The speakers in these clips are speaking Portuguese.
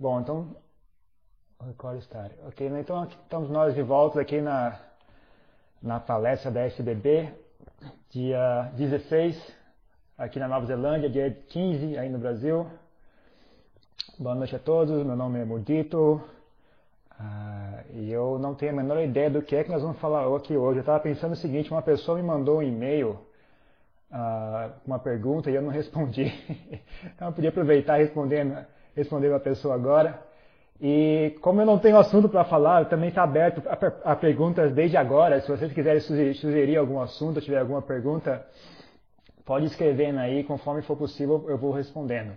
Bom, então. Record Star. Ok, né? então estamos nós de volta aqui na, na palestra da SBB, dia 16, aqui na Nova Zelândia, dia 15 aí no Brasil. Boa noite a todos, meu nome é Mudito. Ah, e eu não tenho a menor ideia do que é que nós vamos falar aqui hoje. Eu estava pensando o seguinte, uma pessoa me mandou um e-mail ah, uma pergunta e eu não respondi. então eu podia aproveitar e responder a pessoa agora. E como eu não tenho assunto para falar, também está aberto a, a, perguntas desde agora. Se vocês quiserem sugerir, sugerir algum assunto, tiver alguma pergunta, pode escrever aí, conforme for possível eu vou respondendo.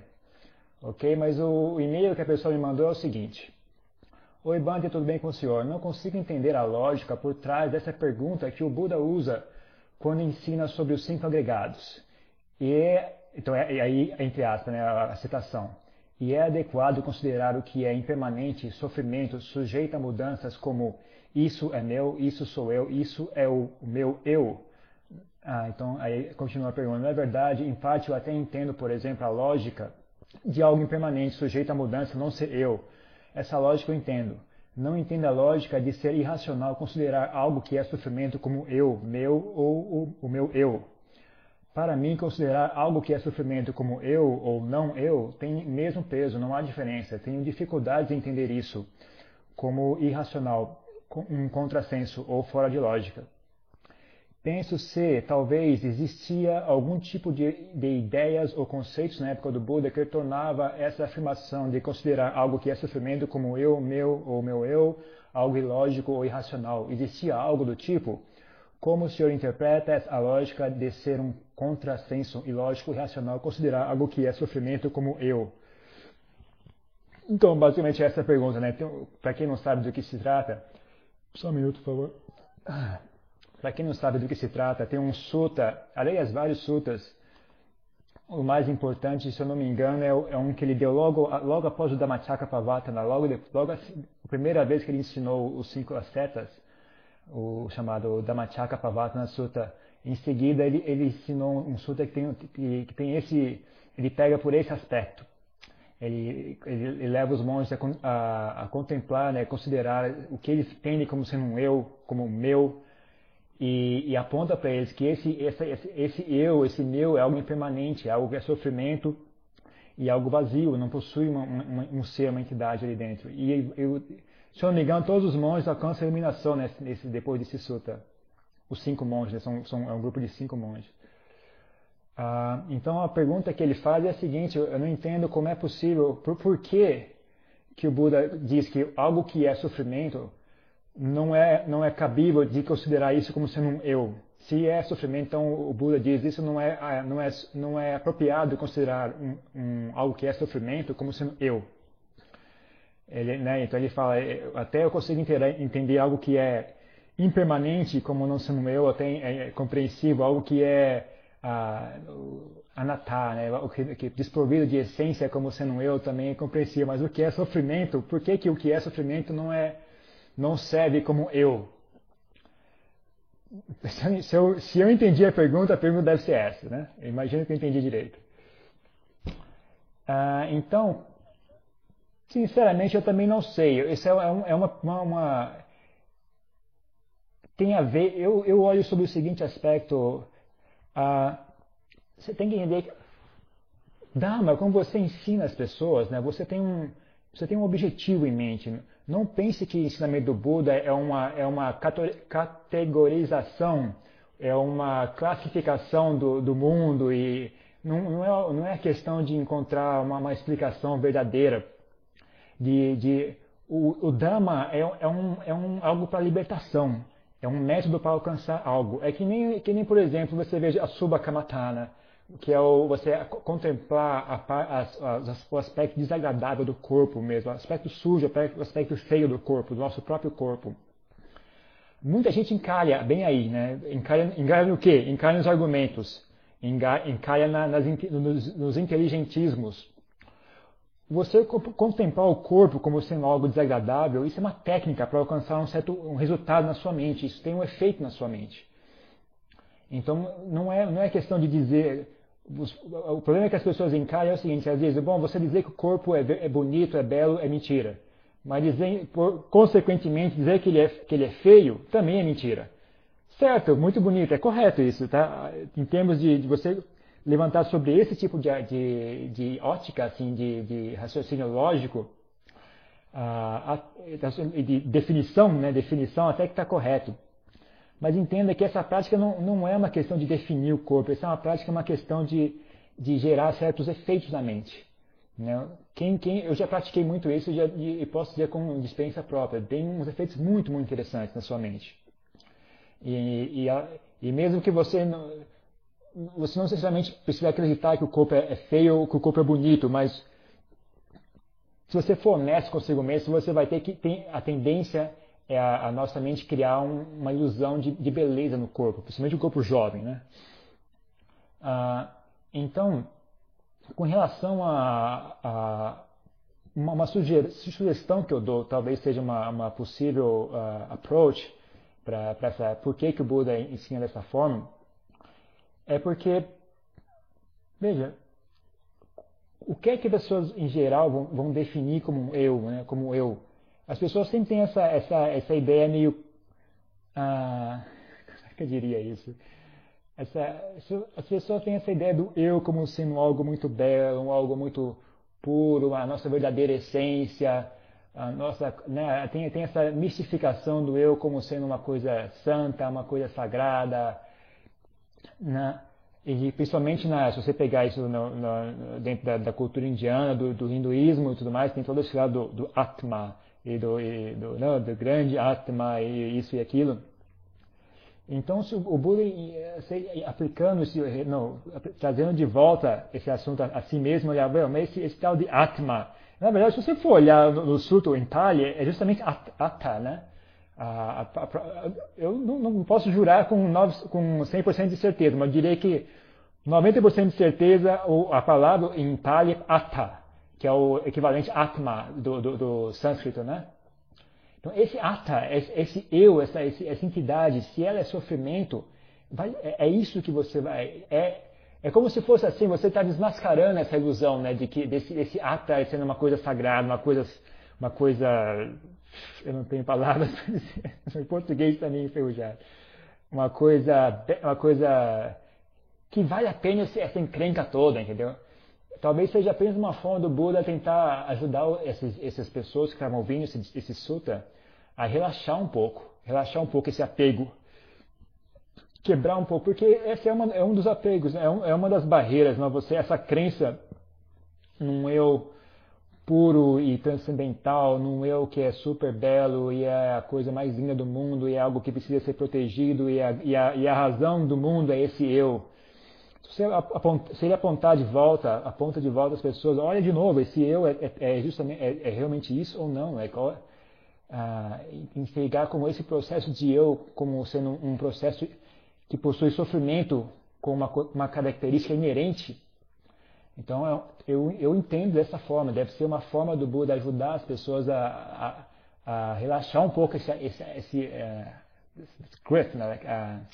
Ok? Mas o, o e-mail que a pessoa me mandou é o seguinte. Oi, Bande, tudo bem com o senhor? Não consigo entender a lógica por trás dessa pergunta que o Buda usa quando ensina sobre os cinco agregados. E é, então, é, aí, entre aspas, né, a, a citação. E é adequado considerar o que é impermanente, sofrimento, sujeito a mudanças como isso é meu, isso sou eu, isso é o meu eu. Ah, então, aí continua a pergunta. Na verdade, em parte eu até entendo, por exemplo, a lógica de algo impermanente, sujeito a mudança, não ser eu. Essa lógica eu entendo. Não entendo a lógica de ser irracional considerar algo que é sofrimento como eu, meu ou o, o meu eu. Para mim, considerar algo que é sofrimento como eu ou não eu tem mesmo peso, não há diferença. Tenho dificuldade em entender isso como irracional, um contrassenso ou fora de lógica. Penso se talvez existia algum tipo de, de, ideias ou conceitos na época do Buda que tornava essa afirmação de considerar algo que é sofrimento como eu, meu ou meu eu, algo ilógico ou irracional. Existia algo do tipo? Como o senhor interpreta a lógica de ser um contrassenso ilógico e irracional considerar algo que é sofrimento como eu? Então, basicamente essa é a pergunta, né? Então, Para quem não sabe do que se trata, só um minuto, por favor. Para quem não sabe do que se trata, tem um suta, aliás, vários sutas. O mais importante, se eu não me engano, é, é um que ele deu logo, logo após o Dhammacakka Pavatana, logo, logo assim, a primeira vez que ele ensinou os cinco ascetas, o chamado Dhammacakka Pavatana Sutta. Em seguida, ele, ele ensinou um sutta que tem, que, tem esse, ele pega por esse aspecto. Ele, ele, ele, leva os monges a, a, a contemplar, né, considerar o que eles entendem como sendo um eu, como meu, e, e aponta para eles que esse, esse, esse, eu, esse meu, é algo impermanente, é algo que é sofrimento e algo vazio, não possui uma, uma, um ser, uma entidade ali dentro. E eu, se eu não me engano, todos os monges alcançam a iluminação nesse, nesse, depois desse sutta. Os cinco monges, né? são, são, é um grupo de cinco monges. Ah, então a pergunta que ele faz é a seguinte: eu não entendo como é possível, por, por que, que o Buda diz que algo que é sofrimento não é, não é cabível de considerar isso como sendo um eu. Se é sofrimento, então o Buda diz isso não é, ah, não é, não é apropriado considerar um, um, algo que é sofrimento como sendo eu. Ele, né, então ele fala, é, até eu consigo entender, algo que é impermanente como não sendo eu, até é, é compreensível, algo que é ah, anatá, né, o que, que desprovido de essência como sendo eu também é compreensível, mas o que é sofrimento, por que, que o que é sofrimento não é não serve como eu. Se eu, se eu entendi a pergunta, a pergunta deve ser essa, né? Imagino que eu entendi direito. Ah, então, sinceramente, eu também não sei. Isso é, é, é uma, uma, uma, tem a ver. Eu, eu olho sobre o seguinte aspecto. Você tem que entender que Dharma, como você ensina as pessoas, né? Você tem um, você tem um objetivo em mente. Não pense que o ensinamento do Buda é uma, é uma categorização, é uma classificação do, do mundo e não, não, é, não é questão de encontrar uma, uma explicação verdadeira. De, de, o, o Dhamma é, é, um, é um, algo para libertação, é um método para alcançar algo. É que nem, que nem por exemplo, você veja a Subhakamatana que é o, você contemplar a, as, o aspecto desagradável do corpo mesmo, o aspecto sujo, o aspecto feio do corpo, do nosso próprio corpo. Muita gente encalha bem aí, né? Encalha, encalha no quê? Encalha nos argumentos, encalha na, nas, nos, nos inteligentismos. Você contemplar o corpo como sendo algo desagradável, isso é uma técnica para alcançar um certo um resultado na sua mente, isso tem um efeito na sua mente. Então, não é, não é questão de dizer o problema que as pessoas encaram é o seguinte, às vezes, bom, você dizer que o corpo é, é bonito, é belo, é mentira. Mas dizer, por, consequentemente, dizer que ele, é, que ele é feio também é mentira. Certo, muito bonito, é correto isso, tá? Em termos de, de você levantar sobre esse tipo de, de, de ótica, assim, de, de raciocínio lógico, uh, de definição, né? Definição até que está correto. Mas entenda que essa prática não, não é uma questão de definir o corpo, essa é uma prática, uma questão de, de gerar certos efeitos na mente. Né? Quem, quem, eu já pratiquei muito isso e, já, e posso dizer com experiência própria, tem uns efeitos muito, muito interessantes na sua mente. E, e, e mesmo que você não, você não necessariamente precisa acreditar que o corpo é, é feio ou que o corpo é bonito, mas se você for honesto consigo mesmo, você vai ter que ter a tendência é a, a nossa mente criar um, uma ilusão de, de, beleza no corpo, principalmente o corpo jovem, né? Ah, então, com relação a, a uma, uma sugestão que eu dou, talvez seja uma, uma possível uh, approach para essa, por que, que o Buda ensina dessa forma, é porque, veja, o que é que pessoas em geral vão, vão definir como eu, né, como eu? As pessoas sempre têm essa, essa, essa ideia meio. Ah, como é que eu diria isso? Essa, as pessoas têm essa ideia do eu como sendo algo muito belo, algo muito puro, a nossa verdadeira essência, a nossa, né, tem, tem essa mistificação do eu como sendo uma coisa santa, uma coisa sagrada, né? e principalmente na, se você pegar isso no, no, dentro da, da, cultura indiana, do, do, hinduísmo e tudo mais, tem todo esse lado do, do Atma, e do, e do, não, do grande Atma e isso e aquilo. Então, se o Buda aplicando, esse, não, trazendo de volta esse assunto a, a si mesmo, olhar, mas esse, esse, tal de Atma, na verdade, se você for olhar no, no Sutta em Itália, é justamente Atta, né? A, a, a, eu não, não, posso jurar com, 9, com 100% de certeza, mas diria que 90% de certeza a palavra em é Atta que é o equivalente Atma do, do, do sânscrito, né? Então, esse Atta, esse, esse eu, essa, essa entidade, se ela é sofrimento, vai, é, é, isso que você vai. É, é como se fosse assim, você está desmascarando essa ilusão, né? De que desse, desse Atta sendo uma coisa sagrada, uma coisa. Uma coisa eu não tenho palavras para dizer, em português também enferrujado. Uma coisa, uma coisa que vale a pena essa encrenca toda, entendeu? Talvez seja apenas uma forma do Buda tentar ajudar esses, essas pessoas que estavam ouvindo esse, esse sutta a relaxar um pouco, relaxar um pouco esse apego, quebrar um pouco, porque esse é, uma, é um dos apegos, né? é, um, é, uma das barreiras, não? você essa crença num eu puro e transcendental, num eu que é super belo e é a coisa mais linda do mundo e é algo que precisa ser protegido e a, e a, e a razão do mundo é esse eu se, aponta, se ele apontar de volta, aponta de volta as pessoas, olha de novo, esse eu é, é, é justamente, é, é, realmente isso ou não? É qual, ah, enxergar como esse processo de eu como sendo um processo que possui sofrimento com uma, uma característica inerente. Então eu, eu entendo dessa forma, deve ser uma forma do Buda ajudar as pessoas a, a, a relaxar um pouco esse, esse, esse, uh, grip, né?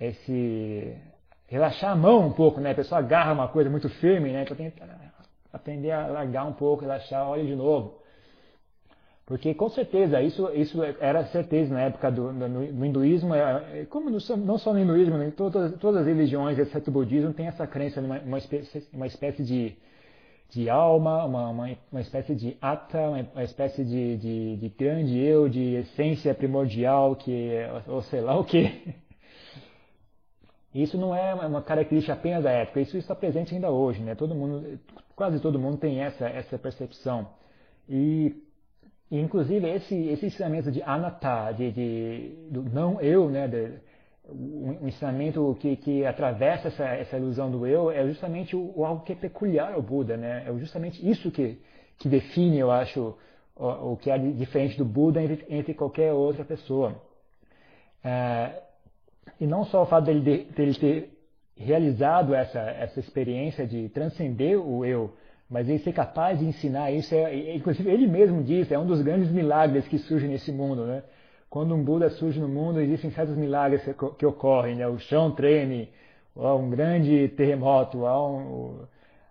esse relaxar a mão um pouco, né? A pessoa agarra uma coisa muito firme, né? Então tem que aprender a largar um pouco, relaxar, olha de novo. Porque com certeza, isso, isso era certeza na época do, do no hinduísmo, é, é como no, não só no hinduísmo, em todas, todas as religiões, exceto o budismo, tem essa crença numa uma espécie, uma espécie de, de alma, uma, uma, uma espécie de ata, uma, espécie de, de, de, grande eu, de essência primordial, que, ou sei lá o que. Isso não é uma característica apenas da época, isso está presente ainda hoje, né? Todo mundo, quase todo mundo tem essa, essa percepção. E, e inclusive esse, esse ensinamento de anatta, de, de, do não eu, né? De, um ensinamento que, que atravessa essa, essa ilusão do eu é justamente o, o, algo que é peculiar ao Buda, né? É justamente isso que, que define, eu acho, o, o que é diferente do Buda entre, entre qualquer outra pessoa. É, e não só o fato dele, dele ter realizado essa, essa experiência de transcender o eu, mas ele ser capaz de ensinar isso, é, inclusive ele mesmo diz, é um dos grandes milagres que surgem nesse mundo. Né? Quando um Buda surge no mundo, existem certos milagres que, que ocorrem, né? o chão treme, há um grande terremoto, há um,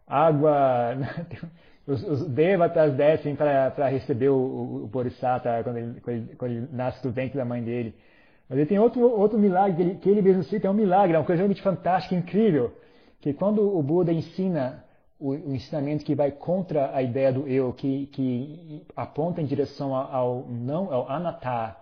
água. Os, os devatas descem para receber o, o, o Bodhisattva quando ele, quando, ele, quando ele nasce do ventre da mãe dele. Mas ele tem outro, outro milagre que ele, que ele mesmo cita, é um milagre, é uma coisa realmente fantástica, incrível, que quando o Buda ensina o, o, ensinamento que vai contra a ideia do eu, que, que aponta em direção ao não, ao anatta,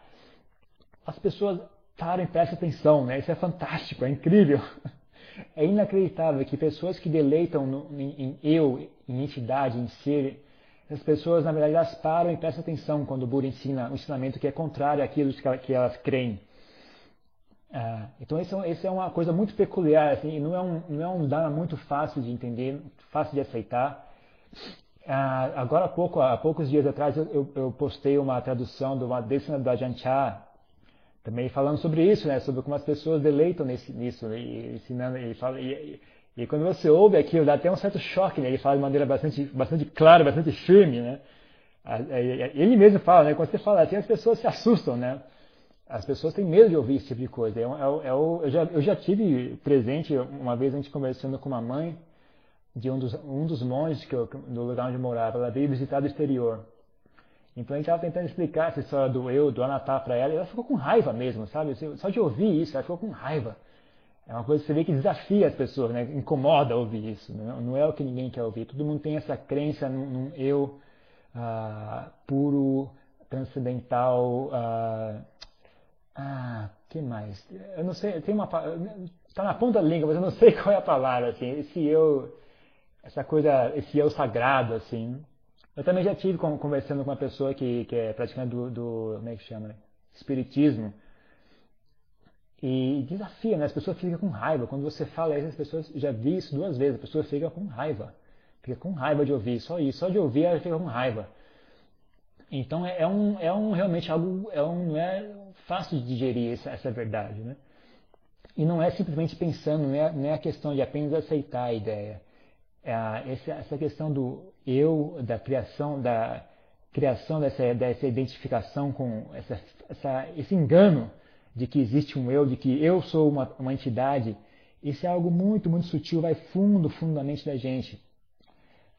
as pessoas param e prestam atenção, né? Isso é fantástico, é incrível. É inacreditável que pessoas que deleitam no, em, em, eu, em entidade, em ser, as pessoas, na verdade, elas param e prestam atenção quando o Buda ensina um ensinamento que é contrário àquilo que elas creem. Ah, então, isso, isso, é uma coisa muito peculiar, assim, não é um, não é um dharma muito fácil de entender, fácil de aceitar. Ah, agora há pouco, há poucos dias atrás, eu, eu postei uma tradução de uma décima do Ajahn Chah, também falando sobre isso, né, sobre como as pessoas deleitam nesse, nisso, né, e, ensinando, e, fala, e, e, quando você ouve aquilo, dá até um certo choque, né, ele fala de maneira bastante, bastante clara, bastante firme, né, ele mesmo fala, né, quando você fala assim, as pessoas se assustam, né, as pessoas têm medo de ouvir esse tipo de coisa. É, é, é, eu, já, eu já tive presente, uma vez a gente conversando com uma mãe de um dos, um dos monges que eu, do lugar onde eu morava, ela veio visitar do exterior. Então a gente estava tentando explicar essa história do eu, do Anatá para ela, e ela ficou com raiva mesmo, sabe? Só de ouvir isso, ela ficou com raiva. É uma coisa que você vê que desafia as pessoas, né? incomoda ouvir isso. Né? Não é o que ninguém quer ouvir. Todo mundo tem essa crença num, num eu ah, puro, transcendental. Ah, ah, que mais? Eu não sei, tem uma está na ponta da língua, mas eu não sei qual é a palavra assim. Esse eu, essa coisa, esse eu sagrado assim. Eu também já tive conversando com uma pessoa que, que é praticante do, do, como é que chama, espiritismo. E desafia, né? As pessoas ficam com raiva. Quando você fala isso, as pessoas, já vi isso duas vezes, a pessoa fica com raiva. Fica com raiva de ouvir, só isso. Só de ouvir ela fica com raiva. Então é, é um, é um realmente algo, é um, não é fácil de digerir essa, essa verdade, né? E não é simplesmente pensando, não é, não é a questão de apenas aceitar a ideia. É a, essa, essa questão do eu, da criação, da criação dessa, dessa identificação com essa, essa, esse engano de que existe um eu, de que eu sou uma, uma entidade, isso é algo muito, muito sutil, vai fundo, fundamente da gente.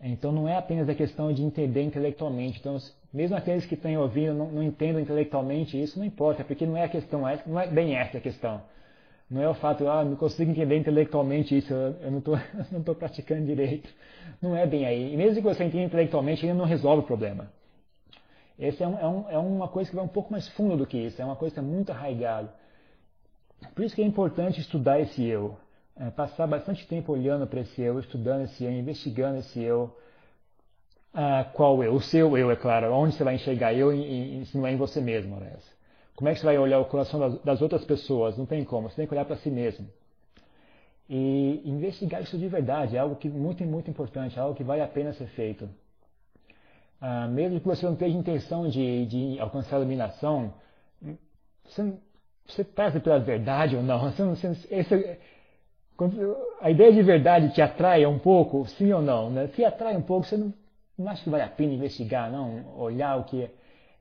Então não é apenas a questão de entender intelectualmente. Então, mesmo aqueles que estão ouvindo não, não entendam intelectualmente isso, não importa, porque não é a questão, não é bem essa a questão. Não é o fato, ah, não consigo entender intelectualmente isso, eu não estou praticando direito. Não é bem aí. E mesmo que você entenda intelectualmente, ainda não resolve o problema. Essa é, um, é, um, é, uma coisa que vai um pouco mais fundo do que isso, é uma coisa é muito arraigada. Por isso que é importante estudar esse eu, é, passar bastante tempo olhando para esse eu, estudando esse eu, investigando esse eu. Ah, qual eu? O seu eu, é claro. Onde você vai enxergar eu e, e, se não é em você mesmo, aliás. Como é que você vai olhar o coração das, das outras pessoas? Não tem como, você tem que olhar para si mesmo. E investigar isso de verdade é algo que muito, muito importante, é algo que vale a pena ser feito. Ah, mesmo que você não tenha intenção de, de alcançar a iluminação, você, você pela verdade ou não? Você, você, esse, a ideia de verdade te atrai um pouco, sim ou não? Né? Se atrai um pouco, você não, não acha que vale a pena investigar, não? Olhar o que é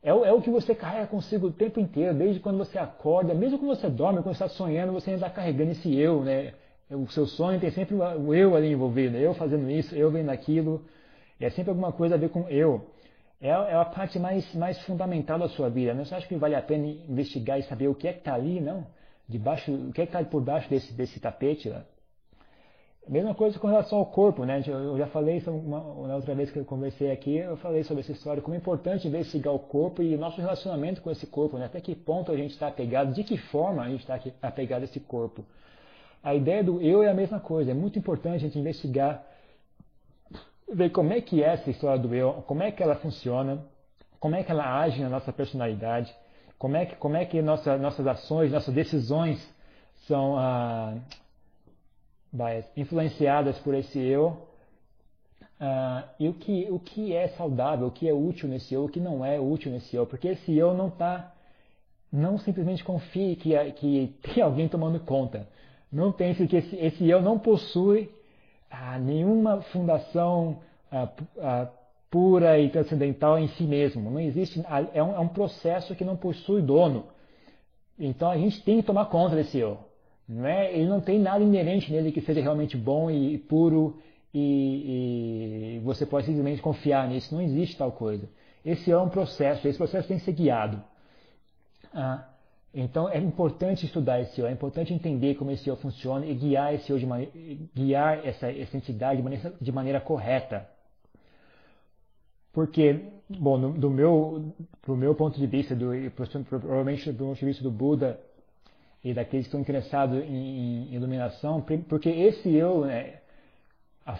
é o, é o que você carrega consigo o tempo inteiro, desde quando você acorda, mesmo quando você dorme, quando você está sonhando, você ainda está carregando esse eu, né? O seu sonho tem sempre o eu ali envolvido, eu fazendo isso, eu vendo aquilo, é sempre alguma coisa a ver com eu. É, é a parte mais, mais fundamental da sua vida. Né? você acha que vale a pena investigar e saber o que é que está ali, não? Debaixo, o que é que está por baixo desse, desse tapete lá? Mesma coisa com relação ao corpo, né? Eu já falei isso uma, na outra vez que eu conversei aqui, eu falei sobre essa história, como é importante investigar o corpo e o nosso relacionamento com esse corpo, né? Até que ponto a gente está apegado, de que forma a gente está apegado a esse corpo. A ideia do eu é a mesma coisa, é muito importante a gente investigar, ver como é que é essa história do eu, como é que ela funciona, como é que ela age na nossa personalidade, como é que, como é que nossa, nossas ações, nossas decisões são ah, influenciadas por esse eu, uh, e o que, o que é saudável, o que é útil nesse eu, o que não é útil nesse eu, porque esse eu não está, não simplesmente confie que, que tem alguém tomando conta. Não pense que esse, esse eu não possui uh, nenhuma fundação uh, pura e transcendental em si mesmo. Não existe, é um, é um processo que não possui dono. Então a gente tem que tomar conta desse eu. Não é? Ele não tem nada inerente nele que seja realmente bom e puro e, e você pode simplesmente confiar nisso. Não existe tal coisa. Esse é um processo, esse processo tem que ser guiado. Ah, então é importante estudar esse eu, é importante entender como esse eu funciona e guiar esse eu de guiar essa, essa entidade de maneira, de maneira correta. Porque, bom, do meu, do meu ponto de vista, do, provavelmente do ponto de vista do Buda e daqueles que estão interessados em, iluminação, porque esse eu, né, a,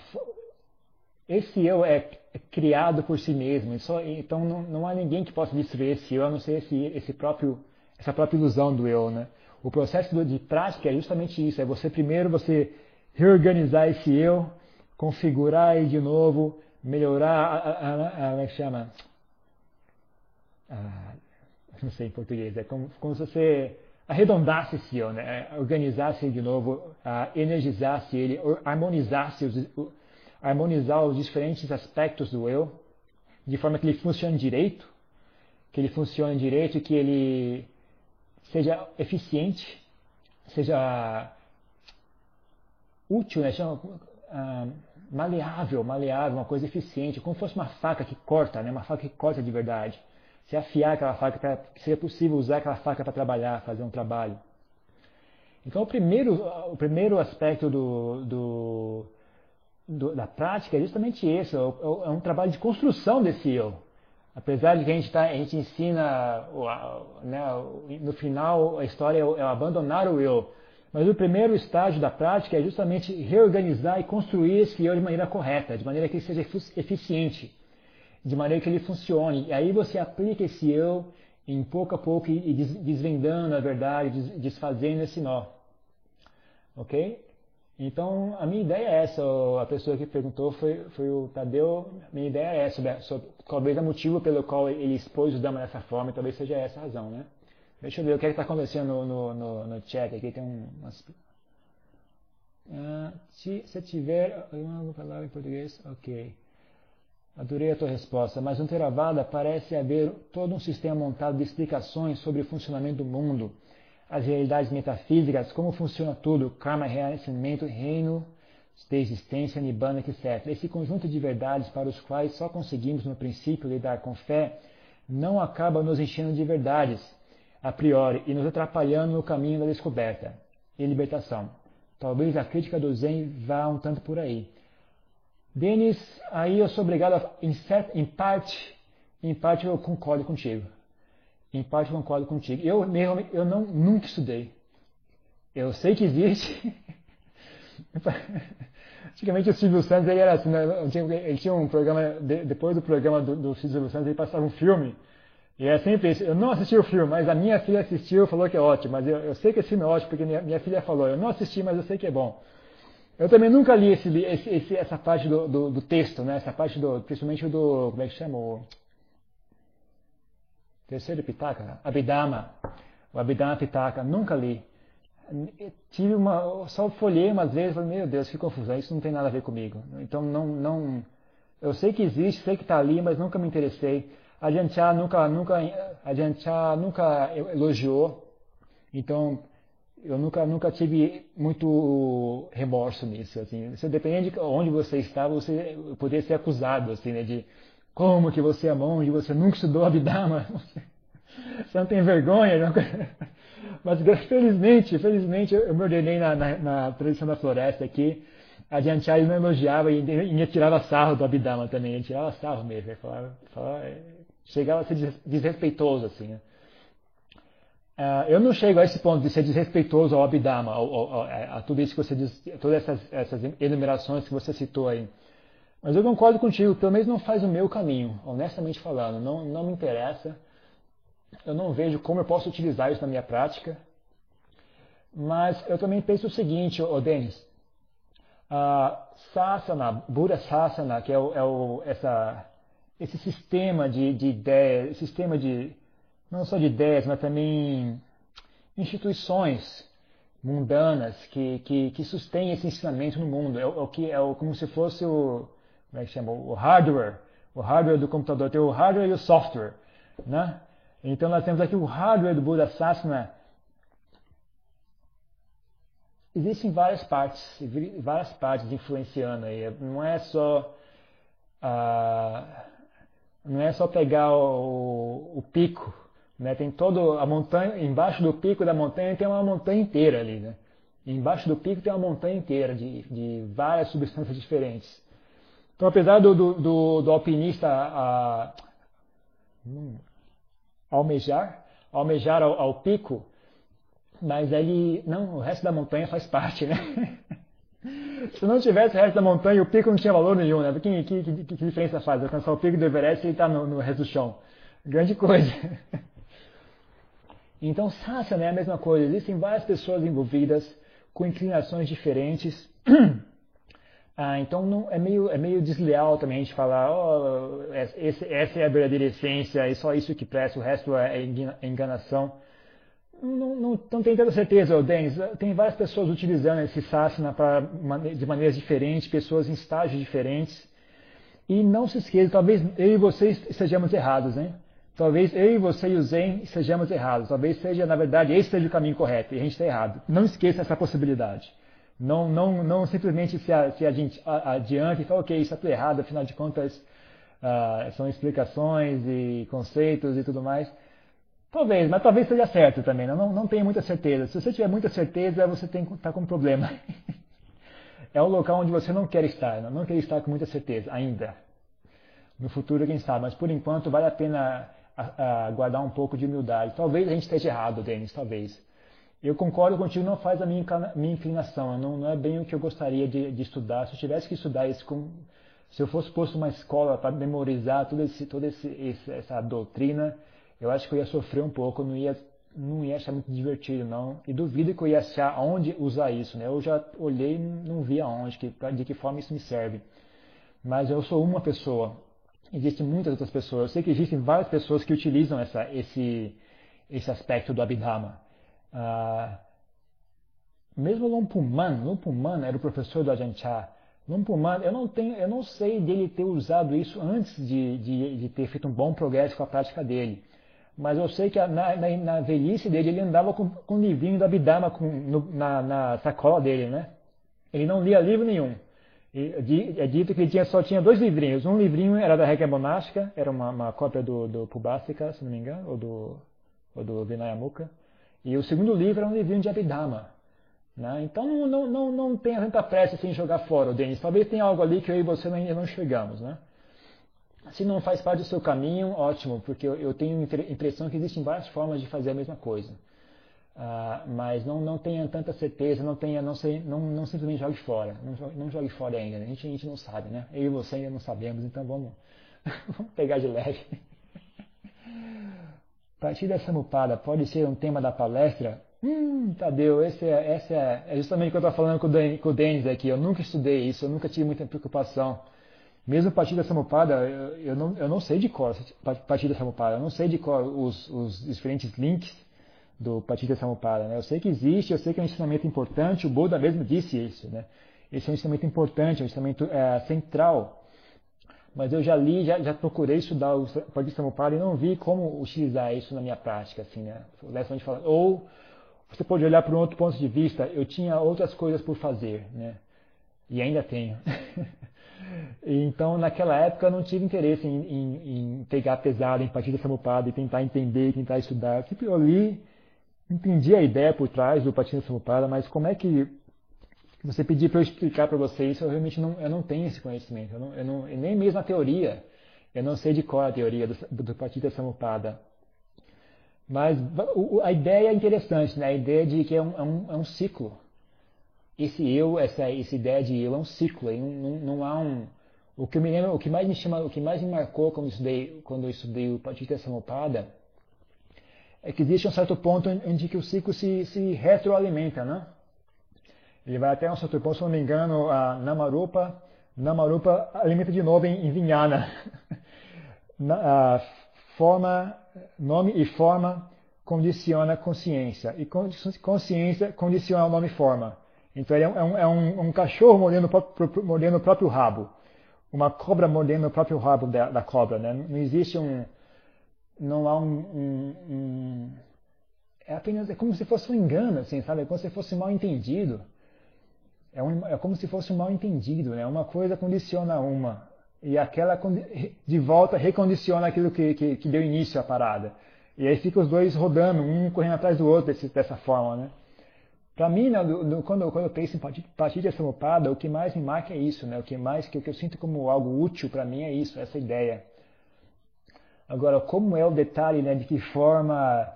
esse eu é, criado por si mesmo, só, então não, não, há ninguém que possa destruir esse eu, a não ser esse, esse próprio, essa própria ilusão do eu. Né? O processo de prática é justamente isso, é você primeiro você reorganizar esse eu, configurar ele de novo, melhorar, a, a, a, como é chama? não sei em português, é como, como se você arredondasse esse eu, né? organizasse ele de novo, energizasse ele, harmonizasse os, harmonizar os diferentes aspectos do eu, de forma que ele funcione direito, que ele funcione direito e que ele seja eficiente, seja útil, né? Chama, ah, maleável, maleável, uma coisa eficiente, como se fosse uma faca que corta, né? uma faca que corta de verdade. Se afiar aquela faca, que seria possível usar aquela faca para trabalhar, fazer um trabalho. Então, o primeiro, o primeiro aspecto do, do, do, da prática é justamente esse, é, é, um trabalho de construção desse eu. Apesar de que a gente, tá, a gente ensina, né, no final, a história é, é abandonar o eu. Mas o primeiro estágio da prática é justamente reorganizar e construir esse eu de maneira correta, de maneira que ele seja eficiente, de maneira que ele funcione. E aí você aplica esse eu em pouco a pouco e desvendando a verdade, desfazendo esse nó. Ok? Então, a minha ideia é essa. A pessoa que perguntou foi, foi o Tadeu. Minha ideia é essa. Sobre, talvez o motivo pelo qual ele expôs o Dama dessa forma, talvez seja essa a razão, né? Deixa eu ver o que é está acontecendo no, no, no, chat aqui. Tem umas. Ah, se você tiver. uma palavra em português, ok. Adorei a tua resposta, mas no Theravada parece haver todo um sistema montado de explicações sobre o funcionamento do mundo as realidades metafísicas, como funciona tudo, karma, renascimento, reino de existência, nibbana, etc. Esse conjunto de verdades para os quais só conseguimos no princípio lidar com fé, não acaba nos enchendo de verdades a priori e nos atrapalhando no caminho da descoberta e libertação. Talvez a crítica do Zen vá um tanto por aí. Denis, aí eu sou obrigado a, em, em parte, em parte eu concordo contigo. Em parte concordo contigo. Eu mesmo, eu não, nunca estudei. Eu sei que existe. Antigamente o Silvio Santos ele era assim, né? ele tinha um programa, depois do programa do, do Silvio Santos, ele passava um filme. E é sempre isso. Eu não assisti o filme, mas a minha filha assistiu e falou que é ótimo. Mas eu, eu sei que esse filme é ótimo porque minha, minha, filha falou. Eu não assisti, mas eu sei que é bom. Eu também nunca li esse, esse, essa parte do, do, do, texto, né? Essa parte do, principalmente do, como é que chama? O, Terceiro Pitaka, Abhidhamma, o Abhidhamma Pitaka, nunca li. Tive uma, só folhei umas vezes, falei, meu Deus, que confusão, isso não tem nada a ver comigo. Então não, não, eu sei que existe, sei que está ali, mas nunca me interessei. A Janchá nunca, nunca, a Janchá nunca elogiou, então eu nunca, nunca tive muito remorso nisso. Assim. Você depende de onde você estava, você poderia ser acusado assim, né, de como que você é monge, você nunca estudou Abhidhamma, você não tem vergonha. Não... Mas felizmente, felizmente eu me ordenei na, na, na tradição da floresta aqui. A Janchari não elogiava e ainda tirava sarro do Abhidhamma também, tirava sarro mesmo. Falava, falava, chegava a ser desrespeitoso assim. Né? Uh, eu não chego a esse ponto de ser desrespeitoso ao ao, ao, a, tudo isso que você diz, todas essas, essas enumerações que você citou aí. Mas eu concordo contigo, pelo menos não faz o meu caminho, honestamente falando. Não, não me interessa. Eu não vejo como eu posso utilizar isso na minha prática. Mas eu também penso o seguinte, ô Denis. Uh, Sasana, Buddha Sasana, que é, o, é o, essa, esse sistema de, de ideias, sistema de, não só de ideias, mas também instituições mundanas que, que, que sustêm esse ensinamento no mundo. É, é o que é o, como se fosse o, como é que chama? O hardware. O hardware do computador tem o hardware e o software. Né? Então nós temos aqui o hardware do Buda Sasana. existem várias partes, várias partes influenciando aí. Não é só ah, não é só pegar o, o pico, né? Tem todo a montanha embaixo do pico da montanha tem uma montanha inteira ali, né? embaixo do pico tem uma montanha inteira de, de várias substâncias diferentes. Então, apesar do, do, do, do alpinista a, hum, almejar, almejar ao, ao pico, mas ele, não, o resto da montanha faz parte, né? Se não tivesse o resto da montanha, o pico não tinha valor nenhum, né? Que, que, que, que diferença faz? Alcançar o pico do Everest e está no, no resto do chão. Grande coisa. Então, Sasana é a mesma coisa. Existem várias pessoas envolvidas com inclinações diferentes. Ah, então não, é, meio, é meio desleal também a gente falar, oh, esse, essa é a verdadeira essência, é só isso que presta, o resto é, é enganação. Não, não, não tenho tanta certeza, Denis. Tem várias pessoas utilizando esse sasana pra, de maneiras diferentes, pessoas em estágios diferentes. E não se esqueça, talvez eu e vocês estejamos errados, né? Talvez eu e você e o Zen estejamos errados. Talvez seja, na verdade, esse seja o caminho correto e a gente está errado. Não esqueça essa possibilidade. Não, não, não simplesmente se, a, se adianta e fala, ok, isso está errado, afinal de contas uh, são explicações e conceitos e tudo mais. Talvez, mas talvez seja certo também, não, não tenho muita certeza. Se você tiver muita certeza, você está com um problema. é um local onde você não quer estar, não, não quer estar com muita certeza ainda. No futuro, quem sabe, mas por enquanto vale a pena a, a guardar um pouco de humildade. Talvez a gente esteja errado, Denis, talvez. Eu concordo contigo, não faz a minha, minha inclinação, não, não é bem o que eu gostaria de, de estudar. Se eu tivesse que estudar isso, com, se eu fosse posto uma escola para memorizar toda, esse, esse, esse, essa doutrina, eu acho que eu ia sofrer um pouco, não ia, não ia achar muito divertido, não. E duvido que eu ia achar onde usar isso, né? Eu já olhei e não vi aonde, que, de que forma isso me serve. Mas eu sou uma pessoa. Existem muitas outras pessoas. Eu sei que existem várias pessoas que utilizam essa, esse, esse aspecto do Abhidhamma. Ah, mesmo Lompuman, Lompuman era o professor do Ajahn Chah. Lompuman, eu não tenho, eu não sei dele ter usado isso antes de, de, de ter feito um bom progresso com a prática dele. Mas eu sei que na, na, na velhice dele ele andava com, com um livrinho da Abhidhamma com, no, na, na, sacola dele, né? Ele não lia livro nenhum. É dito que tinha, só tinha dois livrinhos. Um livrinho era da Regra Monástica, era uma, uma cópia do, do Pubasika, se não me engano, ou do, ou do Vinayamukha. E o segundo livro era um livrinho de Abhidhamma. Né? Então não, não, não, não tenha tanta pressa assim, em jogar fora, Denis. Talvez tenha algo ali que eu e você ainda não chegamos. Né? Se não faz parte do seu caminho, ótimo, porque eu, eu tenho a impressão que existem várias formas de fazer a mesma coisa. Uh, mas não, não tenha tanta certeza, não, tenha, não, sei, não, não simplesmente jogue fora. Não jogue, não jogue fora ainda. Né? A, gente, a gente não sabe, né? Eu e você ainda não sabemos, então vamos, vamos pegar de leve. Partida Samupada pode ser um tema da palestra? Hum, Tadeu, esse é, esse é, é justamente o que eu estou falando com o, com o Denis aqui. Eu nunca estudei isso, eu nunca tive muita preocupação. Mesmo Partida Samupada, eu, eu, não, eu não sei de cor Partida Samupada, eu não sei de cor os, os diferentes links do Partida Samupada. Né? Eu sei que existe, eu sei que é um ensinamento importante, o Buda mesmo disse isso. Né? Esse é um ensinamento importante, é um ensinamento é, central. Mas eu já li, já, já procurei estudar o Partida Samupada e não vi como utilizar isso na minha prática. Assim, né? Ou você pode olhar para um outro ponto de vista, eu tinha outras coisas por fazer, né? e ainda tenho. Então, naquela época, eu não tive interesse em, em, em pegar pesado, em partir dessa e tentar entender, tentar estudar. Sempre eu li, entendi a ideia por trás do Patina Samupada, mas como é que você pedir para eu explicar para você isso, eu realmente não, eu não tenho esse conhecimento. Eu, não, eu não, nem mesmo a teoria, eu não sei de qual é a teoria do, do Patita Samupada. Mas a ideia é interessante, né? a ideia de que é um, é um, é um ciclo esse eu, essa, essa ideia de eu é um ciclo, não, não, há um. O que, me lembra, o que mais me chama, o que mais me marcou quando eu estudei, quando eu estudei o Patita Samupada é que existe um certo ponto onde que o ciclo se, se retroalimenta, né? Ele vai até um certo ponto, se não me engano, a Namarupa, Namarupa alimenta de novo em, em Vinhana. a forma, nome e forma condiciona consciência. E consciência condiciona o nome e forma. Então ele é um, é um, um cachorro mordendo o, próprio, mordendo o próprio rabo. Uma cobra mordendo o próprio rabo da, da cobra. Né? Não existe um. Não há um, um, É apenas. É como se fosse um engano, assim, sabe? É como se fosse mal entendido. É, um, é como se fosse um mal entendido, né? Uma coisa condiciona uma e aquela de volta recondiciona aquilo que, que, que deu início à parada. E aí fica os dois rodando, um correndo atrás do outro desse, dessa forma, né? Para mim, né, do, do, quando, quando eu penso em Patidya Samupada, o que mais me marca é isso, né? O que mais que, que eu sinto como algo útil para mim é isso, essa ideia. Agora, como é o detalhe, né, de que forma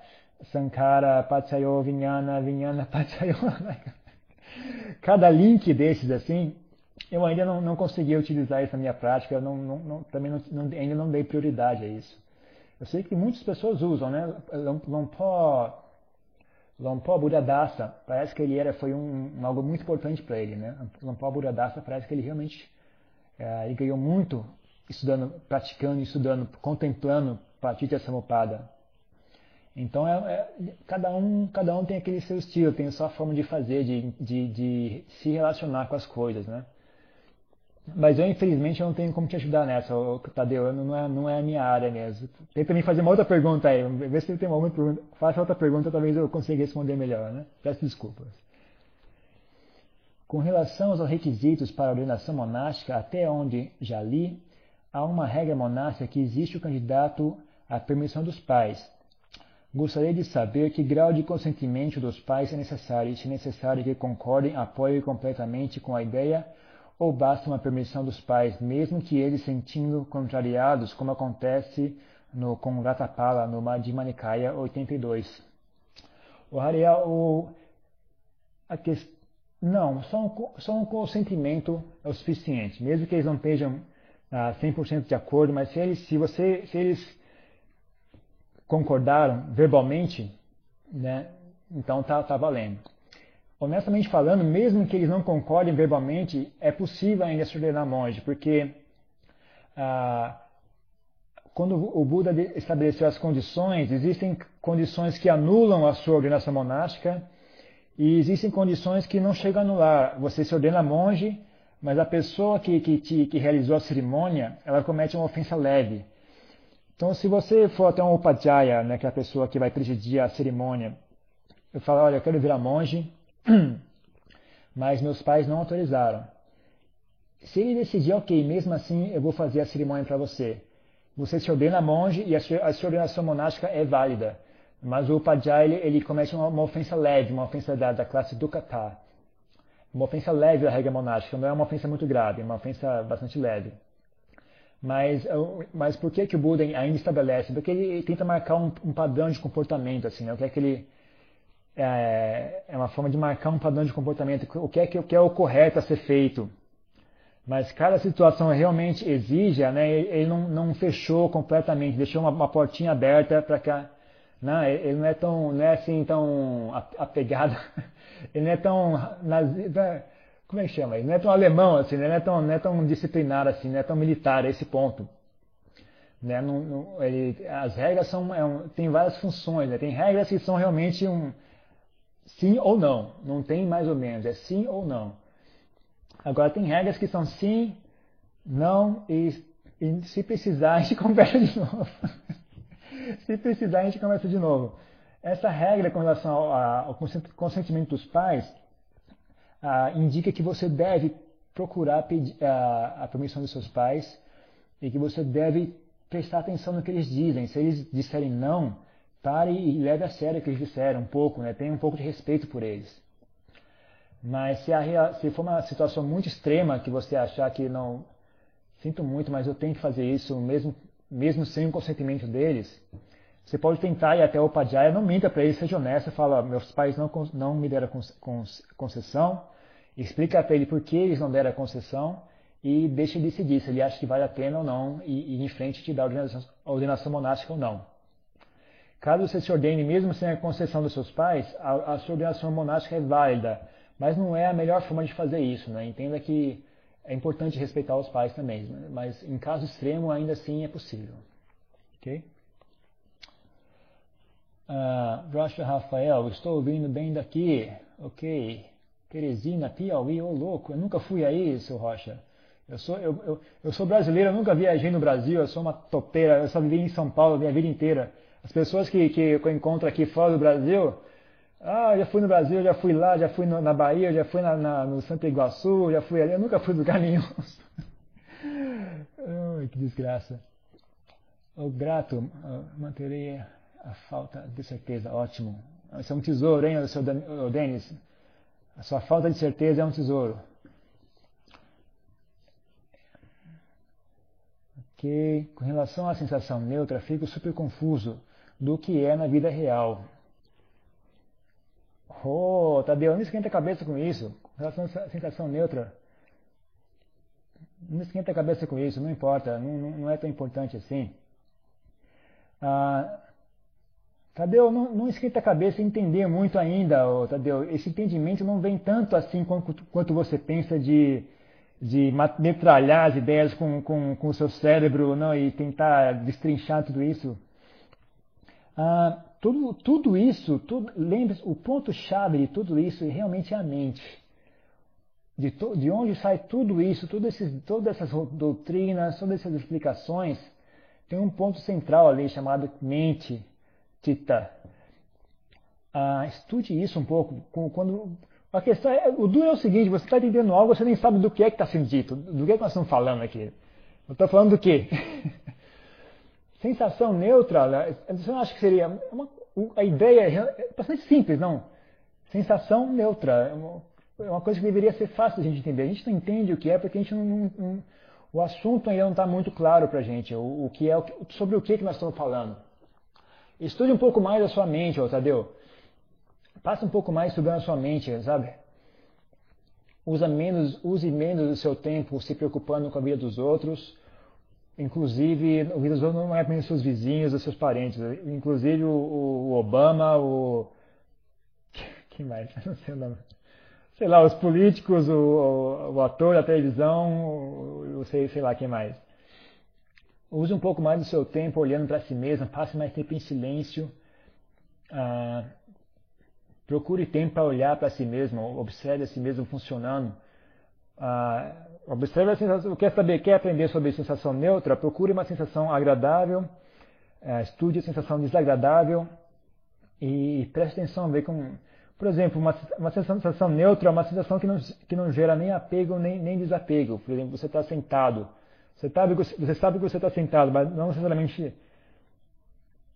Sankara, Pachayo, Vinyana, Vinyana, Pachayo, cada link desses assim, eu ainda não, não consegui utilizar isso na minha prática, eu não, não, também ainda não dei prioridade a isso. Eu sei que muitas pessoas usam, né? Lompo, Lompo Buddhadasa, parece que ele era, foi um, algo muito importante para ele, né? Lompo Buddhadasa parece que ele realmente é, ele ganhou muito estudando, praticando, estudando, contemplando Patitya Samupada. Então é, é, cada um cada um tem aquele seu estilo, tem a sua forma de fazer, de, de, de se relacionar com as coisas, né? Mas eu, infelizmente, eu não tenho como te ajudar nessa, Tadeu. Não é, não é a minha área mesmo. Tenta me fazer uma outra pergunta aí. Vê se tem uma outra pergunta. Faça outra pergunta, talvez eu consiga responder melhor, né? Peço desculpas. Com relação aos requisitos para a ordenação monástica, até onde já li, há uma regra monástica que existe o candidato à permissão dos pais. Gostaria de saber que grau de consentimento dos pais é necessário e se necessário que concordem, apoiem completamente com a ideia ou basta uma permissão dos pais, mesmo que eles sentindo contrariados, como acontece no, com Ratapala, no Madhya Nikaya 82. O Hariel, o, a que, não, só um, só um consentimento é o suficiente, mesmo que eles não estejam ah, 100% de acordo, mas se eles, se você, se eles concordaram verbalmente, né, então tá, tá valendo honestamente falando, mesmo que eles não concordem verbalmente, é possível ainda se ordenar monge, porque ah, quando o Buda estabeleceu as condições, existem condições que anulam a sua ordenação monástica e existem condições que não chegam a anular. Você se ordena monge, mas a pessoa que, que, te, que realizou a cerimônia, ela comete uma ofensa leve. Então, se você for até um upadhyaya, né, que é a pessoa que vai presidir a cerimônia, eu falo, olha, eu quero virar monge, mas meus pais não autorizaram. Se ele decidir, ok, mesmo assim eu vou fazer a cerimônia para você. Você se ordena monge e a sua ordenação monástica é válida. Mas o Upadhyaya, ele, ele comete uma, uma, ofensa leve, uma ofensa da, da classe Dukata. Uma ofensa leve da regra monástica, não é uma ofensa muito grave, é uma ofensa bastante leve. Mas, mas por que, que o Buda ainda estabelece? Porque ele tenta marcar um, um padrão de comportamento, assim, né? o que é que ele é, é, uma forma de marcar um padrão de comportamento, o que, é, o que é o correto a ser feito. Mas cada situação realmente exige, né, ele não, não fechou completamente, deixou uma, uma portinha aberta para que não, ele não é tão, não é assim tão apegado, ele não é tão, como é que chama? Ele não é tão alemão assim, né? não é tão, não é tão disciplinado assim, não é tão militar esse ponto. Né? Não, não, ele, as regras são, é um, tem várias funções, né? tem regras que são realmente um, Sim ou não. Não tem mais ou menos, é sim ou não. Agora tem regras que são sim, não e, e se precisar a gente conversa de novo. Se precisar a gente conversa de novo. Essa regra com relação ao, ao consentimento dos pais ah, indica que você deve procurar pedir, a, a permissão dos seus pais e que você deve prestar atenção no que eles dizem. Se eles disserem não, pare e leve a sério o que eles disseram um pouco, né? tenha um pouco de respeito por eles. Mas se, a, se for uma situação muito extrema que você achar que não, sinto muito, mas eu tenho que fazer isso mesmo, mesmo sem o consentimento deles, você pode tentar ir até o Padjaya, não minta para eles, seja honesto, fala, meus pais não, não me deram concessão, explica para ele por que eles não deram a concessão e deixa ele decidir se ele acha que vale a pena ou não e, e em frente te a ordenação, ordenação monástica ou não. Caso você se ordene mesmo sem a concessão dos seus pais, a, a sua ordenação monástica é válida, mas não é a melhor forma de fazer isso. Né? Entenda que é importante respeitar os pais também, mas em caso extremo ainda assim é possível. Ok? Uh, Rafael, estou ouvindo bem daqui. Ok. Teresina, Piauí, ô oh, louco, eu nunca fui aí, seu Rocha. Eu sou, eu, eu, eu sou brasileiro, eu nunca viajei no Brasil, eu sou uma topeira, eu só vivi em São Paulo minha vida inteira. As pessoas que, que eu encontro aqui fora do Brasil, Ah, já fui no Brasil, já fui lá, já fui na Bahia, já fui na, na, no Santa Iguaçu, já fui ali, eu nunca fui lugar nenhum. Ai, que desgraça. O grato, manterei a falta de certeza. Ótimo. Isso é um tesouro, hein, seu Denis? A sua falta de certeza é um tesouro. Ok. Com relação à sensação neutra, fico super confuso do que é na vida real. Oh, Tadeu, não esquenta a cabeça com isso. Relação à sensação neutra, não esquenta a cabeça com isso, não importa, não, não é tão importante assim. Ah, Tadeu, não, não esquenta a cabeça entender muito ainda, oh, Tadeu. Esse entendimento não vem tanto assim quanto, quanto você pensa de, de metralhar as ideias com, com, com o seu cérebro não, e tentar destrinchar tudo isso. Ah, tudo, tudo isso, tudo, lembre o ponto-chave de tudo isso realmente é a mente. De, to, de onde sai tudo isso, tudo esses, todas essas doutrinas, todas essas explicações, tem um ponto central ali chamado mente, tita. Ah, estude isso um pouco. Quando, a questão é, o duro é o seguinte, você está entendendo algo, você nem sabe do que é que está sendo dito, do que, é que nós estamos falando aqui. Eu estou falando do quê? Sensação neutra, você não acha que seria. Uma, a ideia é bastante simples, não? Sensação neutra. É uma, é uma coisa que deveria ser fácil de gente entender. A gente não entende o que é porque a gente não, não, não o assunto ainda não está muito claro para a gente, o, o, que é, sobre o que, que nós estamos falando. Estude um pouco mais a sua mente, Tadeu. Passe um pouco mais estudando a sua mente, sabe? Usa menos, use menos o seu tempo se preocupando com a vida dos outros Inclusive, o vírus não é apenas seus vizinhos ou seus parentes. Inclusive o, o Obama, o. Quem mais? Não sei o nome. Sei lá, os políticos, o, o ator da televisão, eu sei, sei lá quem mais. Use um pouco mais do seu tempo olhando para si mesmo, passe mais tempo em silêncio. Ah, procure tempo para olhar para si mesmo, observe a si mesmo funcionando. Ah, observe a sensação, quer saber, quer aprender sobre sensação neutra, procure uma sensação agradável, é, estude a sensação desagradável e, preste atenção, ver como, por exemplo, uma, uma sensação neutra é uma sensação que não, que não gera nem apego nem, nem desapego. Por exemplo, você está sentado, você sabe, você sabe que você está sentado, mas não necessariamente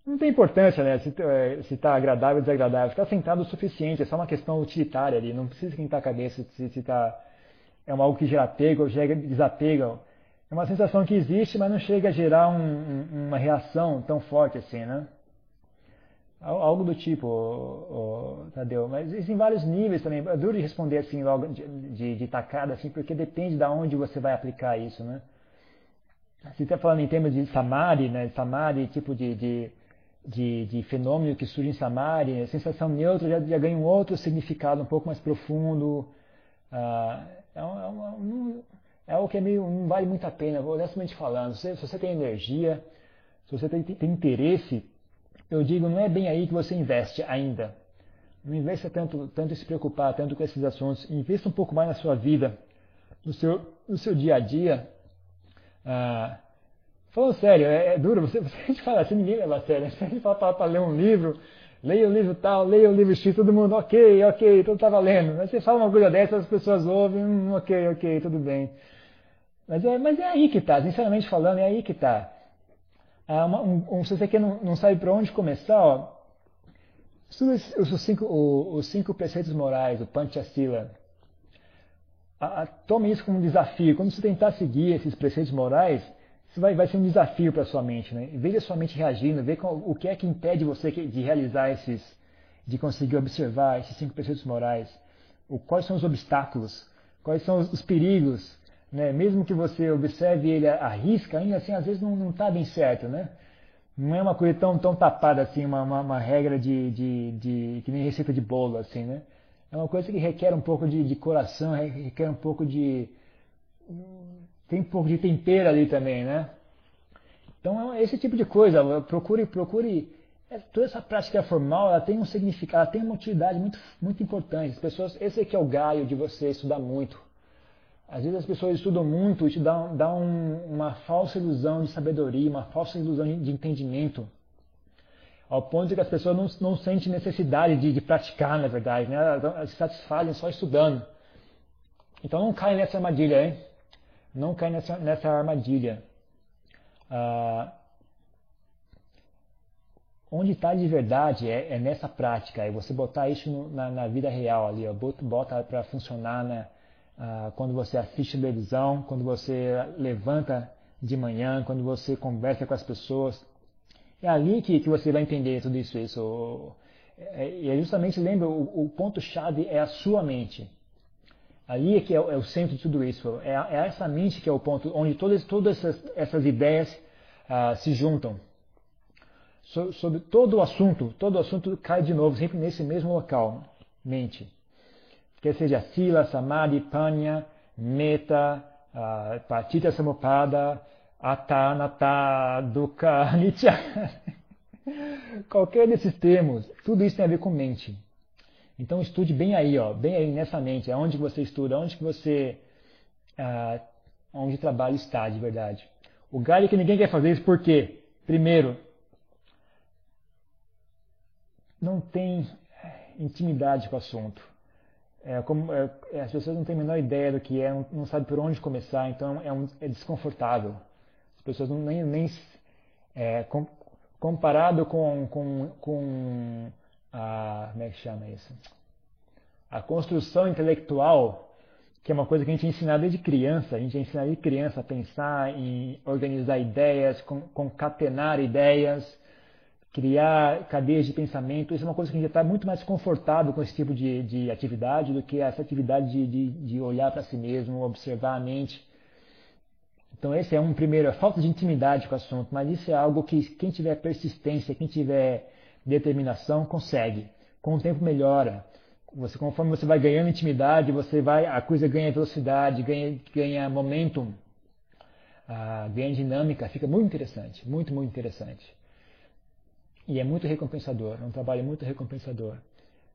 não tem importância, né? Se é, está agradável ou desagradável. Ficar sentado o suficiente, é só uma questão utilitária ali. Não precisa esquentar a cabeça se está é algo que gera apego gera desapego. É uma sensação que existe, mas não chega a gerar um, um, uma reação tão forte assim, né? Algo do tipo, oh, oh, Tadeu. Mas existem vários níveis também. É duro de responder assim logo de, de, de tacada, assim, porque depende de onde você vai aplicar isso, né? Se está falando em termos de samadhi, né? Samadhi, tipo de, de, de, de fenômeno que surge em samadhi, a sensação neutra já, já ganha um outro significado um pouco mais profundo. Uh, é, é, um, é algo que é meio, não vale muito a pena, honestamente falando. Se, se você tem energia, se você tem, tem, interesse, eu digo, não é bem aí que você investe ainda. Não investa tanto, tanto em se preocupar, tanto com esses assuntos. Investa um pouco mais na sua vida, no seu, no seu dia a dia. Ah, falando sério, é, é duro, você, você, fala assim, ninguém leva a sério. Se a gente fala para ler um livro, leia o livro tal, leia o livro X, todo mundo, ok, ok, tudo está valendo. Mas você fala uma coisa dessa, as pessoas ouvem, hum, ok, ok, tudo bem. Mas é, mas é aí que está, sinceramente falando, é aí que está. Ah, um, um, se você quer não, não sabe para onde começar, estuda os, os, cinco, os cinco preceitos morais, o Panchasila. Ah, tome isso como um desafio. Quando você tentar seguir esses preceitos morais, vai, vai ser um desafio para sua mente, né? Veja sua mente reagindo, veja o que é que impede você de realizar esses, de conseguir observar esses cinco preceitos morais. O, quais são os obstáculos, quais são os, os perigos, né? Mesmo que você observe ele à risca, ainda assim às vezes não está bem certo, né? Não é uma coisa tão, tão tapada assim, uma, uma, uma regra de, de, de, que nem receita de bolo, assim, né? É uma coisa que requer um pouco de, de coração, requer um pouco de tem um pouco de tempero ali também, né? Então, é esse tipo de coisa, procure, procure. É, toda essa prática formal, ela tem um significado, ela tem uma utilidade muito, muito importante. As pessoas, esse aqui é o gaio de você estudar muito. Às vezes as pessoas estudam muito e te dão, dão um, uma falsa ilusão de sabedoria, uma falsa ilusão de entendimento. ao ponto de que as pessoas não, não sentem necessidade de, de praticar, na verdade, né? elas se satisfazem só estudando. Então não cai nessa armadilha, hein? Não cai nessa, nessa armadilha. Ah, onde está de verdade é, é, nessa prática, é você botar isso no, na, na, vida real ali, ó, bota para funcionar né? ah, quando você assiste televisão, quando você levanta de manhã, quando você conversa com as pessoas. É ali que, que você vai entender tudo isso. isso. É, e é justamente, lembra, o, o ponto-chave é a sua mente. Ali é que é, é, o centro de tudo isso. É, é, essa mente que é o ponto onde todas, todas essas, essas ideias ah, se juntam. So, sobre todo o assunto, todo o assunto cai de novo, sempre nesse mesmo local, mente. Quer seja Sila, Samadhi, Panya, Meta, uh, Patita Samupada, Ata, Anata, Dukkha, Nitya. Qualquer desses termos, tudo isso tem a ver com mente. Então estude bem aí, ó, bem aí nessa mente, aonde você estuda, onde que você, ah, onde o trabalho está de verdade. O galho é que ninguém quer fazer isso por quê? Primeiro, não tem intimidade com o assunto. É, como, é, as pessoas não têm a menor ideia do que é, não, não sabem por onde começar, então é, um, é desconfortável pessoas não, nem, nem é, com, comparado com, com, com a, como é que chama isso? A construção intelectual, que é uma coisa que a gente é ensinado desde criança, a gente é ensinado desde criança a pensar em organizar ideias, concatenar ideias, criar cadeias de pensamento. Isso é uma coisa que a gente está muito mais confortável com esse tipo de, de atividade do que essa atividade de, de, de olhar para si mesmo, observar a mente. Então esse é um primeiro, a falta de intimidade com o assunto, mas isso é algo que quem tiver persistência, quem tiver determinação, consegue. Com o tempo melhora. Você, conforme você vai ganhando intimidade, você vai, a coisa ganha velocidade, ganha, ganha momentum, ah, ganha dinâmica, fica muito interessante, muito, muito interessante. E é muito recompensador, é um trabalho muito recompensador.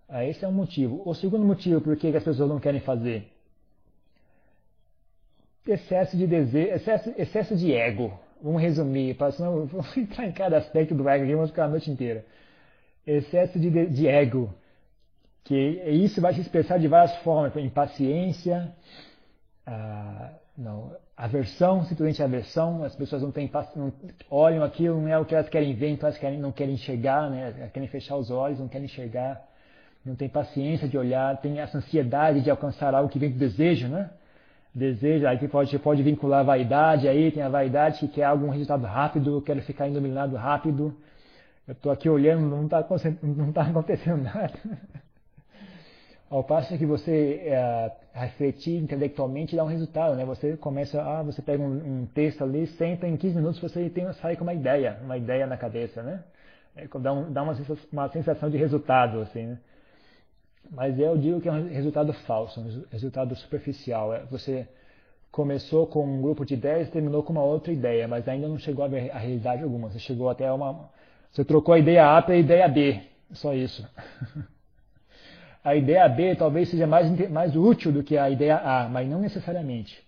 Ah, esse é um motivo. O segundo motivo por que as pessoas não querem fazer excesso de desejo, excesso, excesso de ego. Vamos resumir, para senão vamos entrar em cada aspecto do ego aqui, vamos ficar a noite inteira. Excesso de, de ego, que isso vai se expressar de várias formas, impaciência, ah, não, aversão, simplesmente aversão, as pessoas não, têm, não olham aquilo, não é o que elas querem ver, então elas querem, não querem enxergar, né? Querem fechar os olhos, não querem enxergar, não tem paciência de olhar, tem essa ansiedade de alcançar algo que vem do desejo, né? desejo, aí que pode, pode vincular a vaidade, aí tem a vaidade que quer algum resultado rápido, quero ficar iluminado rápido. Eu estou aqui olhando, não está não tá acontecendo nada. Ao passo que você é, refletir intelectualmente dá um resultado, né? Você começa, ah, você pega um, um, texto ali, senta em 15 minutos você tem, sai com uma ideia, uma ideia na cabeça, né? É, dá, um, dá uma, sensação, uma sensação de resultado, assim, né? Mas eu digo que é um resultado falso, um resultado superficial. É, você começou com um grupo de ideias e terminou com uma outra ideia, mas ainda não chegou a ver a realidade alguma. Você chegou até uma. Você trocou a ideia A pela ideia B. Só isso. a ideia B talvez seja mais, mais útil do que a ideia A, mas não necessariamente.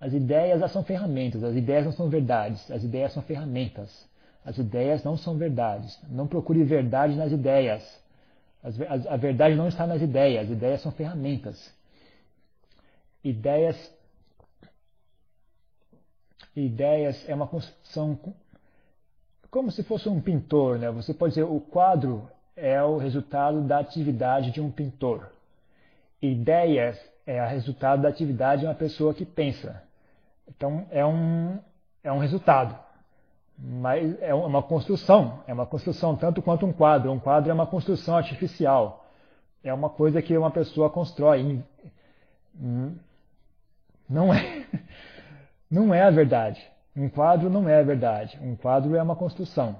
As ideias são ferramentas, as ideias não são verdades, as ideias são ferramentas. As ideias não são verdades. Não procure verdade nas ideias. A verdade não está nas ideias, as ideias são ferramentas. Ideias, ideias é uma construção como se fosse um pintor, né? Você pode dizer o quadro é o resultado da atividade de um pintor. Ideias é o resultado da atividade de uma pessoa que pensa. Então é um é um resultado. Mas é uma construção, é uma construção tanto quanto um quadro. Um quadro é uma construção artificial. É uma coisa que uma pessoa constrói. Não é, não é a verdade. Um quadro não é verdade. Um quadro é uma construção.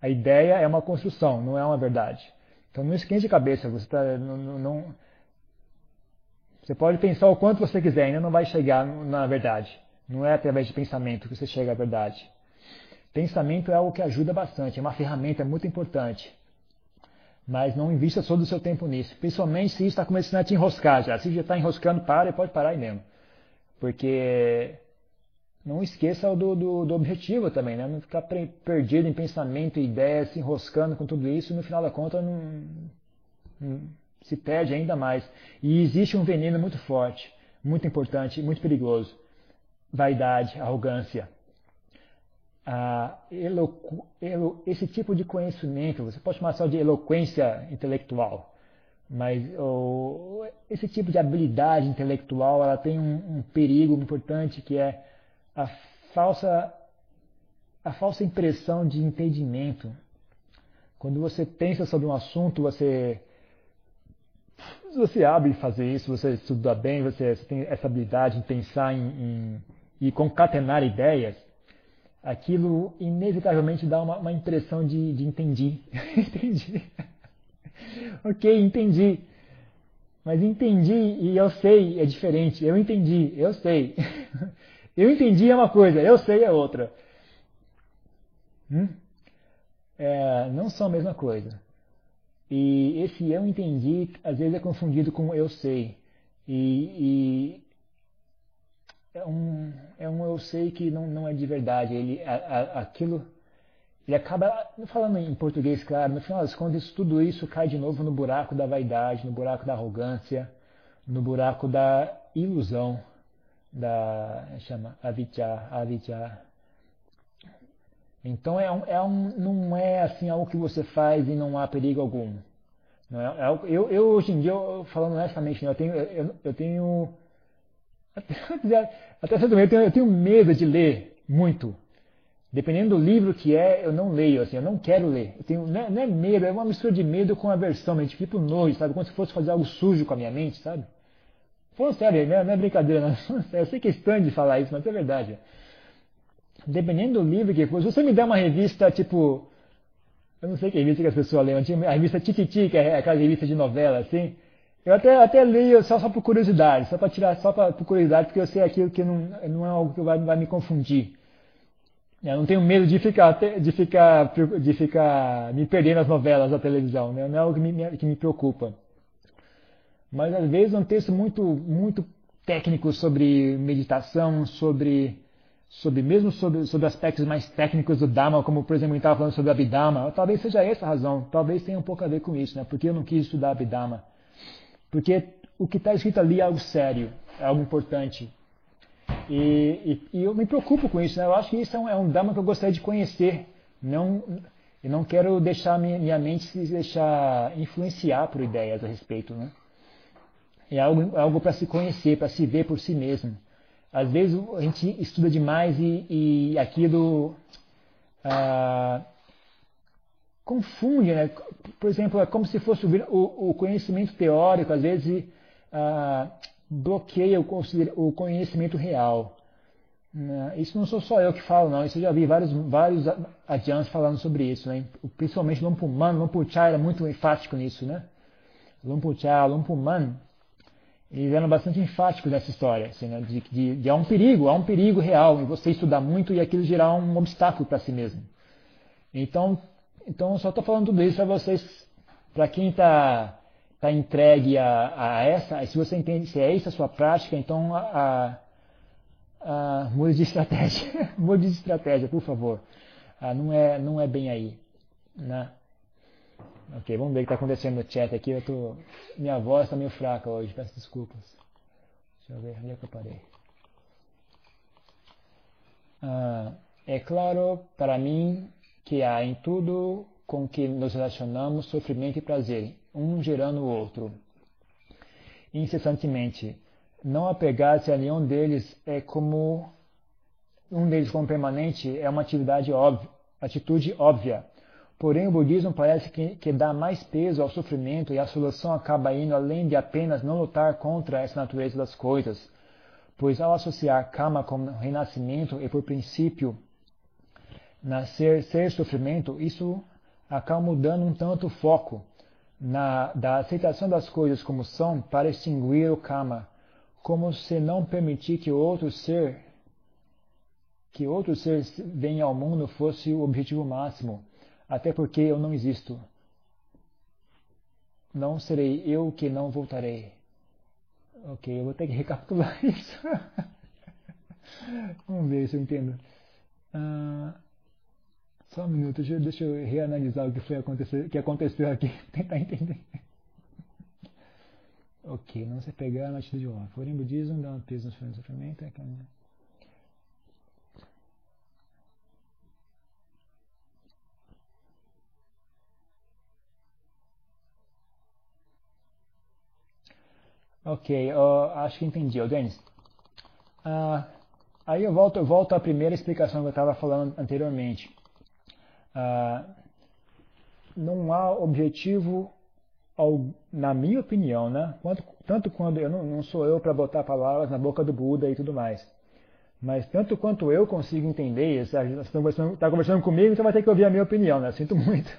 A ideia é uma construção, não é uma verdade. Então não esquente a cabeça. Você, tá, não, não, você pode pensar o quanto você quiser, ainda não vai chegar na verdade. Não é através de pensamento que você chega à verdade. Pensamento é algo que ajuda bastante, é uma ferramenta muito importante. Mas não invista todo o seu tempo nisso. Principalmente se está começando a te enroscar já. Se já está enroscando, para e pode parar aí mesmo. Porque não esqueça do, do, do, objetivo também, né? Não ficar perdido em pensamento e ideias, se enroscando com tudo isso, e no final da conta não, não, se perde ainda mais. E existe um veneno muito forte, muito importante, muito perigoso. Vaidade, arrogância. Ah, eloqu, elo, esse tipo de conhecimento, você pode chamar só de eloquência intelectual, mas oh, esse tipo de habilidade intelectual, ela tem um, um perigo importante que é a falsa, a falsa impressão de entendimento. Quando você pensa sobre um assunto, você, você abre fazer isso, você estuda bem, você, você tem essa habilidade em pensar em, em, e concatenar ideias, aquilo inevitavelmente dá uma, uma impressão de, de entendi. entendi. ok, entendi. Mas entendi e eu sei é diferente. Eu entendi, eu sei. Eu entendi é uma coisa, eu sei é outra. Hum? É, não são a mesma coisa. E esse eu entendi, às vezes é confundido com eu sei. E, e é, um, é um eu sei que não, não é de verdade. Ele, a, a, aquilo, ele acaba, falando em português, claro, no final das contas, tudo isso cai de novo no buraco da vaidade, no buraco da arrogância, no buraco da ilusão da chama avijja, avijja. Então é um, é um, não é assim algo que você faz e não há perigo algum. Não é, é eu, eu hoje em dia, eu, falando honestamente, eu tenho, eu, eu tenho até, até certo momento, eu tenho, medo de ler muito. Dependendo do livro que é, eu não leio, assim, eu não quero ler. Eu tenho, não, é, não é medo, é uma mistura de medo com aversão, mas tipo nojo, sabe? Como se fosse fazer algo sujo com a minha mente, sabe? Pô, sério, não é, não é brincadeira, não. Eu sei que é estranho de falar isso, mas é verdade. Dependendo do livro que for, se você me der uma revista tipo. Eu não sei que revista que as pessoas leem, a revista Tititi, que é aquela revista de novela, assim. Eu até, até leio só, só por curiosidade, só para tirar, só pra, por curiosidade, porque eu sei aquilo que não, não é algo que vai, vai me confundir. Eu não tenho medo de ficar, de ficar, de ficar me perder nas novelas da televisão, né? não é algo que me, que me preocupa mas às vezes é um texto muito, muito técnico sobre meditação, sobre, sobre mesmo sobre, sobre aspectos mais técnicos do Dharma, como por exemplo, gente estava falando sobre Abhidharma, talvez seja essa a razão, talvez tenha um pouco a ver com isso, né? Porque eu não quis estudar Abhidharma. Porque o que está escrito ali é algo sério, é algo importante. E, e, e, eu me preocupo com isso, né? Eu acho que isso é um, é um Dharma que eu gostaria de conhecer. Não, eu não quero deixar minha, minha mente se deixar influenciar por ideias a respeito, né? É algo, é algo para se conhecer, para se ver por si mesmo. Às vezes a gente estuda demais e, e aquilo ah, confunde, né? Por exemplo, é como se fosse o, o conhecimento teórico, às vezes ah, bloqueia o, o, conhecimento real. Né? Isso não sou só eu que falo, não. Isso eu já vi vários, vários adiantes falando sobre isso, né? Principalmente Lumpuman, Lumpuchá era muito enfático nisso, né? Lumpuchá, Lumpuman eles eram bastante enfáticos nessa história, assim, né? de, de há um perigo, há um perigo real em você estudar muito e aquilo gerar um obstáculo para si mesmo. Então, então só estou falando tudo isso para vocês, para quem está tá entregue a, a, essa, se você entende se é essa a sua prática, então a, a, a mude de estratégia, mude de estratégia, por favor. Ah, não é não é bem aí, né? Ok, vamos ver o que está acontecendo no chat aqui. Eu tô... Minha voz está meio fraca hoje, peço desculpas. Deixa eu ver onde é que eu parei. Ah, é claro para mim que há em tudo com que nos relacionamos sofrimento e prazer, um gerando o outro. Incessantemente. Não apegar-se a nenhum deles é como um deles como permanente é uma atividade óbvia, atitude óbvia Porém, o budismo parece que, que, dá mais peso ao sofrimento e a solução acaba indo além de apenas não lutar contra essa natureza das coisas, pois ao associar karma com renascimento e por princípio nascer ser sofrimento, isso acaba mudando um tanto o foco na, da aceitação das coisas como são para extinguir o karma, como se não permitir que outro ser que outro ser venha ao mundo fosse o objetivo máximo até porque eu não existo. Não serei eu que não voltarei. Ok, eu vou ter que recapitular isso. Vamos ver se eu entendo. Ah, só um minuto, deixa, eu reanalisar o que foi acontecer, que aconteceu aqui, tentar entender. ok, não se pegar na atitude de honra. Porém, budismo dá um peso no sofrimento. É caminho. Ok, uh, acho que entendi. Oh, Denis, uh, aí eu volto, eu volto à primeira explicação que eu estava falando anteriormente. Uh, não há objetivo, na minha opinião, né? Quanto, tanto quando eu não, não sou eu para botar palavras na boca do Buda e tudo mais, mas tanto quanto eu consigo entender, você está conversando, tá conversando comigo, então vai ter que ouvir a minha opinião, né? Sinto muito.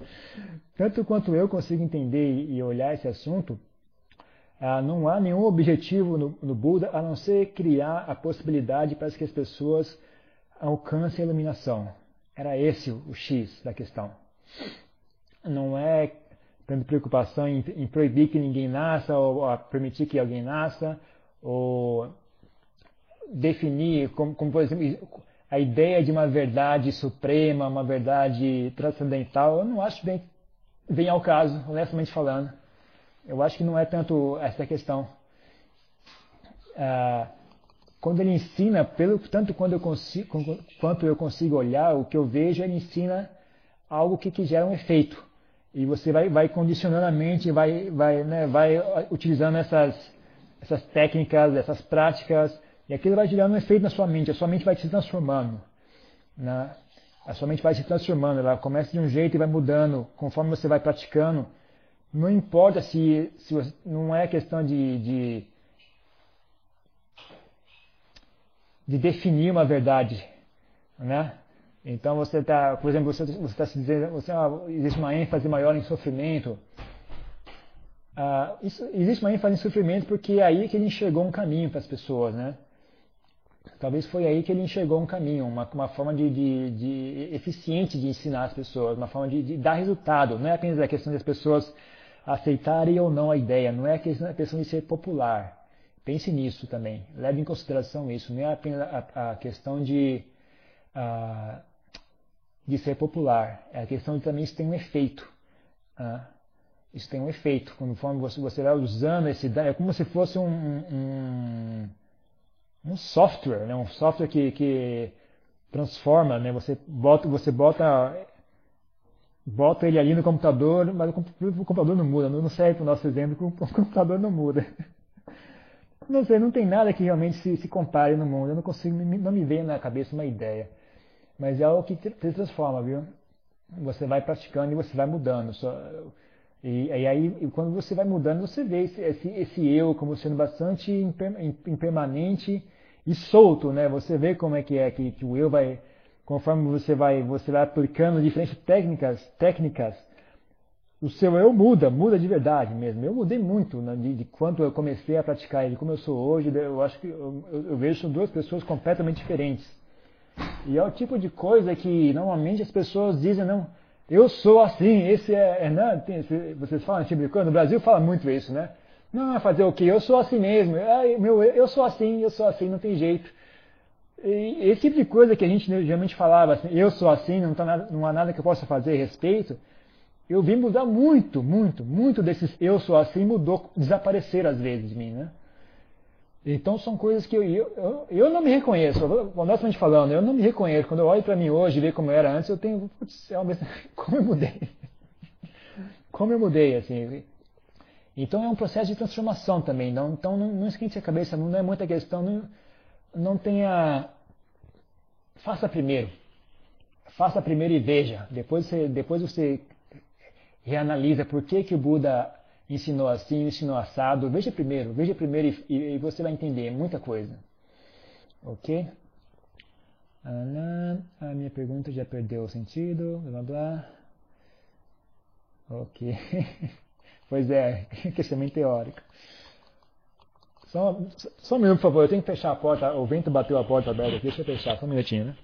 tanto quanto eu consigo entender e olhar esse assunto, não há nenhum objetivo no, no, Buda a não ser criar a possibilidade para que as pessoas alcancem a iluminação. Era esse o X da questão. Não é tendo preocupação em, em proibir que ninguém nasça ou permitir que alguém nasça ou definir como, como por exemplo a ideia de uma verdade suprema, uma verdade transcendental, eu não acho bem, bem ao caso, honestamente falando. Eu acho que não é tanto essa questão. Ah, quando ele ensina, pelo tanto quando eu consigo, quanto eu consigo olhar, o que eu vejo, ele ensina algo que, que gera um efeito. E você vai, vai condicionando a mente, vai, vai, né, vai utilizando essas, essas técnicas, essas práticas, e aquilo vai gerando um efeito na sua mente. A sua mente vai se transformando. Né? A sua mente vai se transformando. Ela começa de um jeito e vai mudando conforme você vai praticando não importa se, se você, não é questão de, de, de definir uma verdade, né? Então você está, por exemplo, você está se dizendo, você, ah, existe uma ênfase maior em sofrimento. Ah, isso, existe uma ênfase em sofrimento porque é aí que ele enxergou um caminho para as pessoas, né? Talvez foi aí que ele enxergou um caminho, uma, uma forma de, de, de eficiente de ensinar as pessoas, uma forma de, de dar resultado. Não é apenas a questão das pessoas aceitarem ou não a ideia, não é a questão de ser popular. Pense nisso também, leve em consideração isso, não é apenas a, questão de, de ser popular, é a questão de também isso tem um efeito. Ah, isso tem um efeito, conforme você, você vai usando esse é como se fosse um, um, um software, né? um software que, que transforma, né? você, bota, você bota bota ele ali no computador, mas o computador não muda, não serve para o nosso exemplo, o computador não muda. Não sei, não tem nada que realmente se, se compare no mundo, eu não consigo, não me veio na cabeça uma ideia. Mas é algo que se transforma, viu? Você vai praticando e você vai mudando. E, e aí, quando você vai mudando, você vê esse, esse, esse eu como sendo bastante impermanente e solto, né? Você vê como é que é que, que o eu vai conforme você vai, você vai aplicando diferentes técnicas, técnicas, o seu eu muda, muda de verdade mesmo. Eu mudei muito né, de, de quando eu comecei a praticar ele, como eu sou hoje. Eu acho que eu, eu, vejo duas pessoas completamente diferentes. E é o tipo de coisa que normalmente as pessoas dizem, não, eu sou assim, esse é, é não, tem, vocês falam tipo de coisa, no Brasil fala muito isso, né? Não, fazer o quê? Eu sou assim mesmo, eu, meu, eu sou assim, eu sou assim, não tem jeito. Esse tipo de coisa que a gente geralmente falava assim, eu sou assim, não, tá nada, não há nada que eu possa fazer a respeito, eu vi mudar muito, muito, muito desses eu sou assim mudou, desaparecer às vezes de mim, né? Então são coisas que eu, eu, eu não me reconheço, honestamente falando, eu não me reconheço. Quando eu olho para mim hoje e vejo como eu era antes, eu tenho, putz, como eu mudei. Como eu mudei, assim. Então é um processo de transformação também. Não, então não, não esquente a cabeça, não é muita questão. Não, não tenha. Faça primeiro. Faça primeiro e veja. Depois você, depois você reanalisa por que, que o Buda ensinou assim, ensinou assado. Veja primeiro, veja primeiro e, e, e você vai entender muita coisa. Ok? a minha pergunta já perdeu o sentido, blá blá. Ok. pois é, questionamento teórico. Só, só um minuto, por favor. Eu tenho que fechar a porta. O vento bateu a porta aberta aqui. Deixa eu fechar. Só um minutinho, né?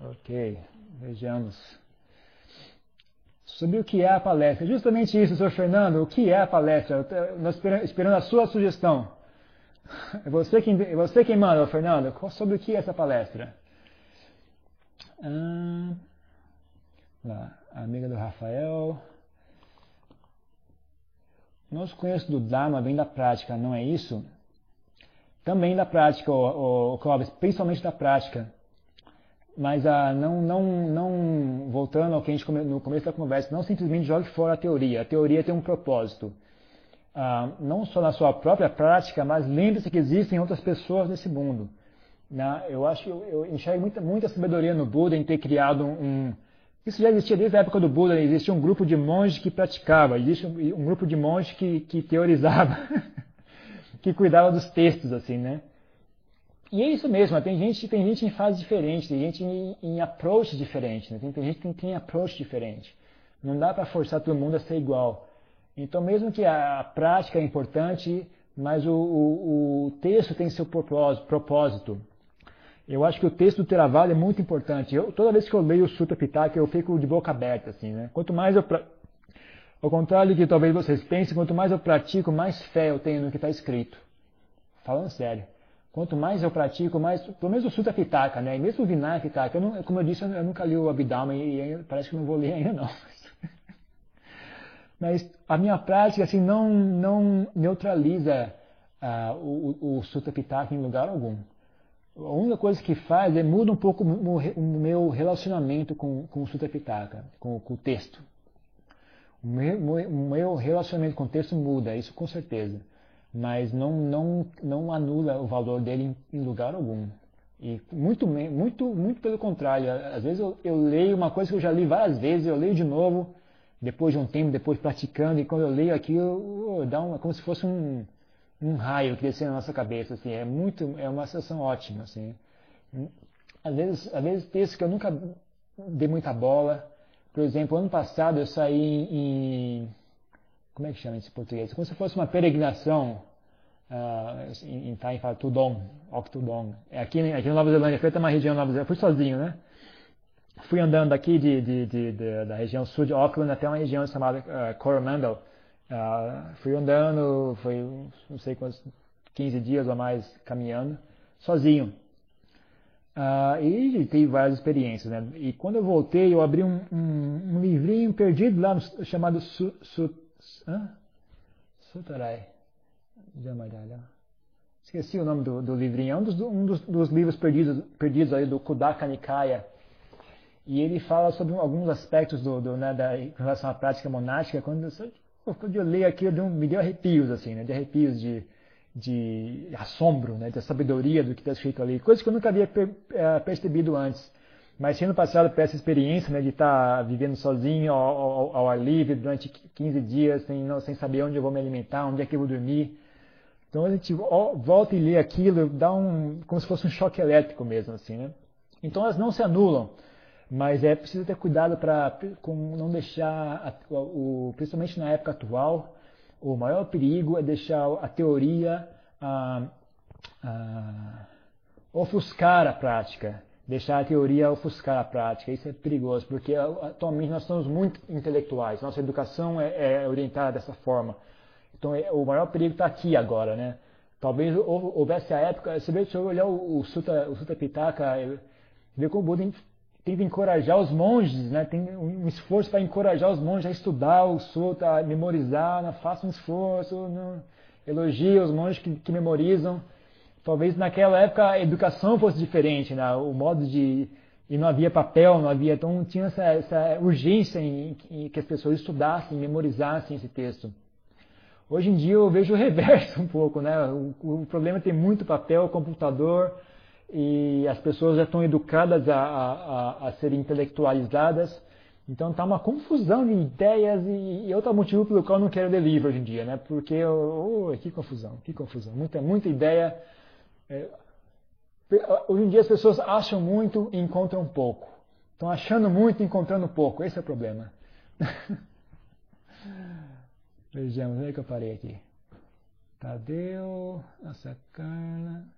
Ok, vejamos. Sobre o que é a palestra. Justamente isso, senhor Fernando, o que é a palestra? Nós esperamos a sua sugestão. É você quem, é você quem manda, Fernando. Sobre o que é essa palestra? Ah, lá, amiga do Rafael. Nosso conhecimento do Dharma vem da prática, não é isso? Também da prática, o, o Clóvis, principalmente da prática. Mas ah, não, não, não, voltando ao que a gente no começo da conversa, não simplesmente jogue fora a teoria. A teoria tem um propósito. Ah, não só na sua própria prática, mas lembre-se que existem outras pessoas nesse mundo. Né? Eu acho que eu, enxergo muita, muita sabedoria no Buda em ter criado um, isso já existia desde a época do Buda, existia um grupo de monges que praticava, existe um, grupo de monges que, que teorizava, que cuidava dos textos, assim, né? E é isso mesmo, tem gente, tem gente em fase diferente, tem gente em, em approach diferente, né? tem, tem gente que tem approach diferente. Não dá para forçar todo mundo a ser igual. Então, mesmo que a, prática é importante, mas o, o, o texto tem seu propósito. Eu acho que o texto do Theravada é muito importante. Eu, toda vez que eu leio o Sutta Pitaka, eu fico de boca aberta, assim, né? Quanto mais eu... Pra... Ao contrário do que talvez vocês pensem, quanto mais eu pratico, mais fé eu tenho no que está escrito. Falando sério. Quanto mais eu pratico, mais... Pelo menos o Sutta Pitaka, né? E mesmo o Vinaya Pitaka. Eu não, como eu disse, eu nunca li o Abhidhamma e, e parece que não vou ler ainda não. Mas a minha prática, assim, não, não neutraliza uh, o, o Sutta Pitaka em lugar algum a única coisa que faz é muda um pouco o meu relacionamento com, com o Sutta Pitaka, com, com o texto. O meu, meu, relacionamento com o texto muda, isso com certeza. Mas não, não, não anula o valor dele em, em lugar algum. E muito, muito, muito pelo contrário. Às vezes eu, eu, leio uma coisa que eu já li várias vezes, eu leio de novo, depois de um tempo, depois praticando, e quando eu leio aquilo, dá uma, como se fosse um, um raio que desce na nossa cabeça, assim, é muito, é uma sensação ótima, assim. Às vezes, às vezes textos que eu nunca dei muita bola, por exemplo, ano passado eu saí em, como é que chama isso em português? Como se fosse uma peregrinação uh, em, em fala Tudong. É aqui, aqui na Nova Zelândia, foi até uma região Nova Zelândia, fui sozinho, né? Fui andando aqui de, de, de, de, da região sul de Auckland até uma região chamada uh, Coromandel, ah, fui andando, foi não sei quantos, 15 dias ou mais caminhando, sozinho. Ah, e tive várias experiências. Né? E quando eu voltei, eu abri um, um, um livrinho perdido lá, no, chamado Su, Su, hã? Sutarai. Esqueci o nome do, do livrinho. É um dos, um dos, dos livros perdidos, perdidos aí do Kudaka Nikaya. E ele fala sobre alguns aspectos do, do né, da, em relação à prática monástica. Quando eu, quando eu leio aqui, eu me deu arrepios, assim, né? De arrepios de, de assombro, né? De sabedoria do que está escrito ali. Coisas que eu nunca havia per, é, percebido antes. Mas sendo passado por essa experiência, né? De estar tá vivendo sozinho, ao, ao, ao, ar livre, durante 15 dias, sem, não, sem saber onde eu vou me alimentar, onde é que eu vou dormir. Então a gente volta e lê aquilo, dá um, como se fosse um choque elétrico mesmo, assim, né? Então elas não se anulam. Mas é preciso ter cuidado para não deixar, o, principalmente na época atual, o maior perigo é deixar a teoria a, a, ofuscar a prática, deixar a teoria ofuscar a prática. Isso é perigoso, porque atualmente nós somos muito intelectuais, nossa educação é, é orientada dessa forma. Então é, o maior perigo está aqui agora, né? Talvez houvesse a época, se você olhar o, o Sutta, o Sutta Pitaka, vê como o Buda tenta encorajar os monges, né? tem um esforço para encorajar os monges a estudar o sutta, a memorizar, né? faça um esforço, né? elogia os monges que, que, memorizam. Talvez naquela época a educação fosse diferente, né? o modo de e não havia papel, não havia, então tinha essa, essa urgência em, em, que as pessoas estudassem, memorizassem esse texto. Hoje em dia eu vejo o reverso um pouco, né? O, o problema é tem muito papel, computador, e as pessoas já estão educadas a, a, a serem intelectualizadas. Então está uma confusão de ideias e, e outro motivo pelo qual eu não quero ler livro hoje em dia, né? Porque, oh, que confusão, que confusão, muita, muita ideia. É, hoje em dia as pessoas acham muito e encontram pouco. Estão achando muito e encontrando pouco, esse é o problema. Vejamos, onde é que eu parei aqui? Tadeu, nossa Carla.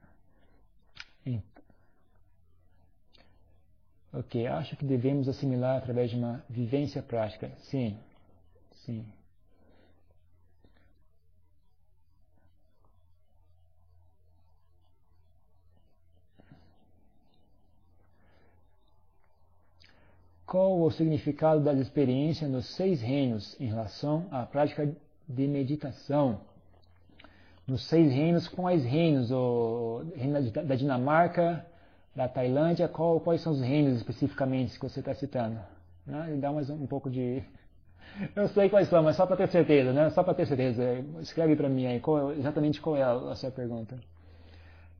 Ok, acho que devemos assimilar através de uma vivência prática. Sim, sim. Qual o significado da experiência nos seis reinos em relação à prática de meditação? Nos seis reinos, quais reinos? O reino da Dinamarca, da Tailândia, qual, quais são os reinos especificamente que você está citando? Né? Dá mais um, um, pouco de. Eu sei quais são, mas só para ter certeza, né? Só para ter certeza. Escreve para mim aí qual, exatamente qual é a, a sua pergunta.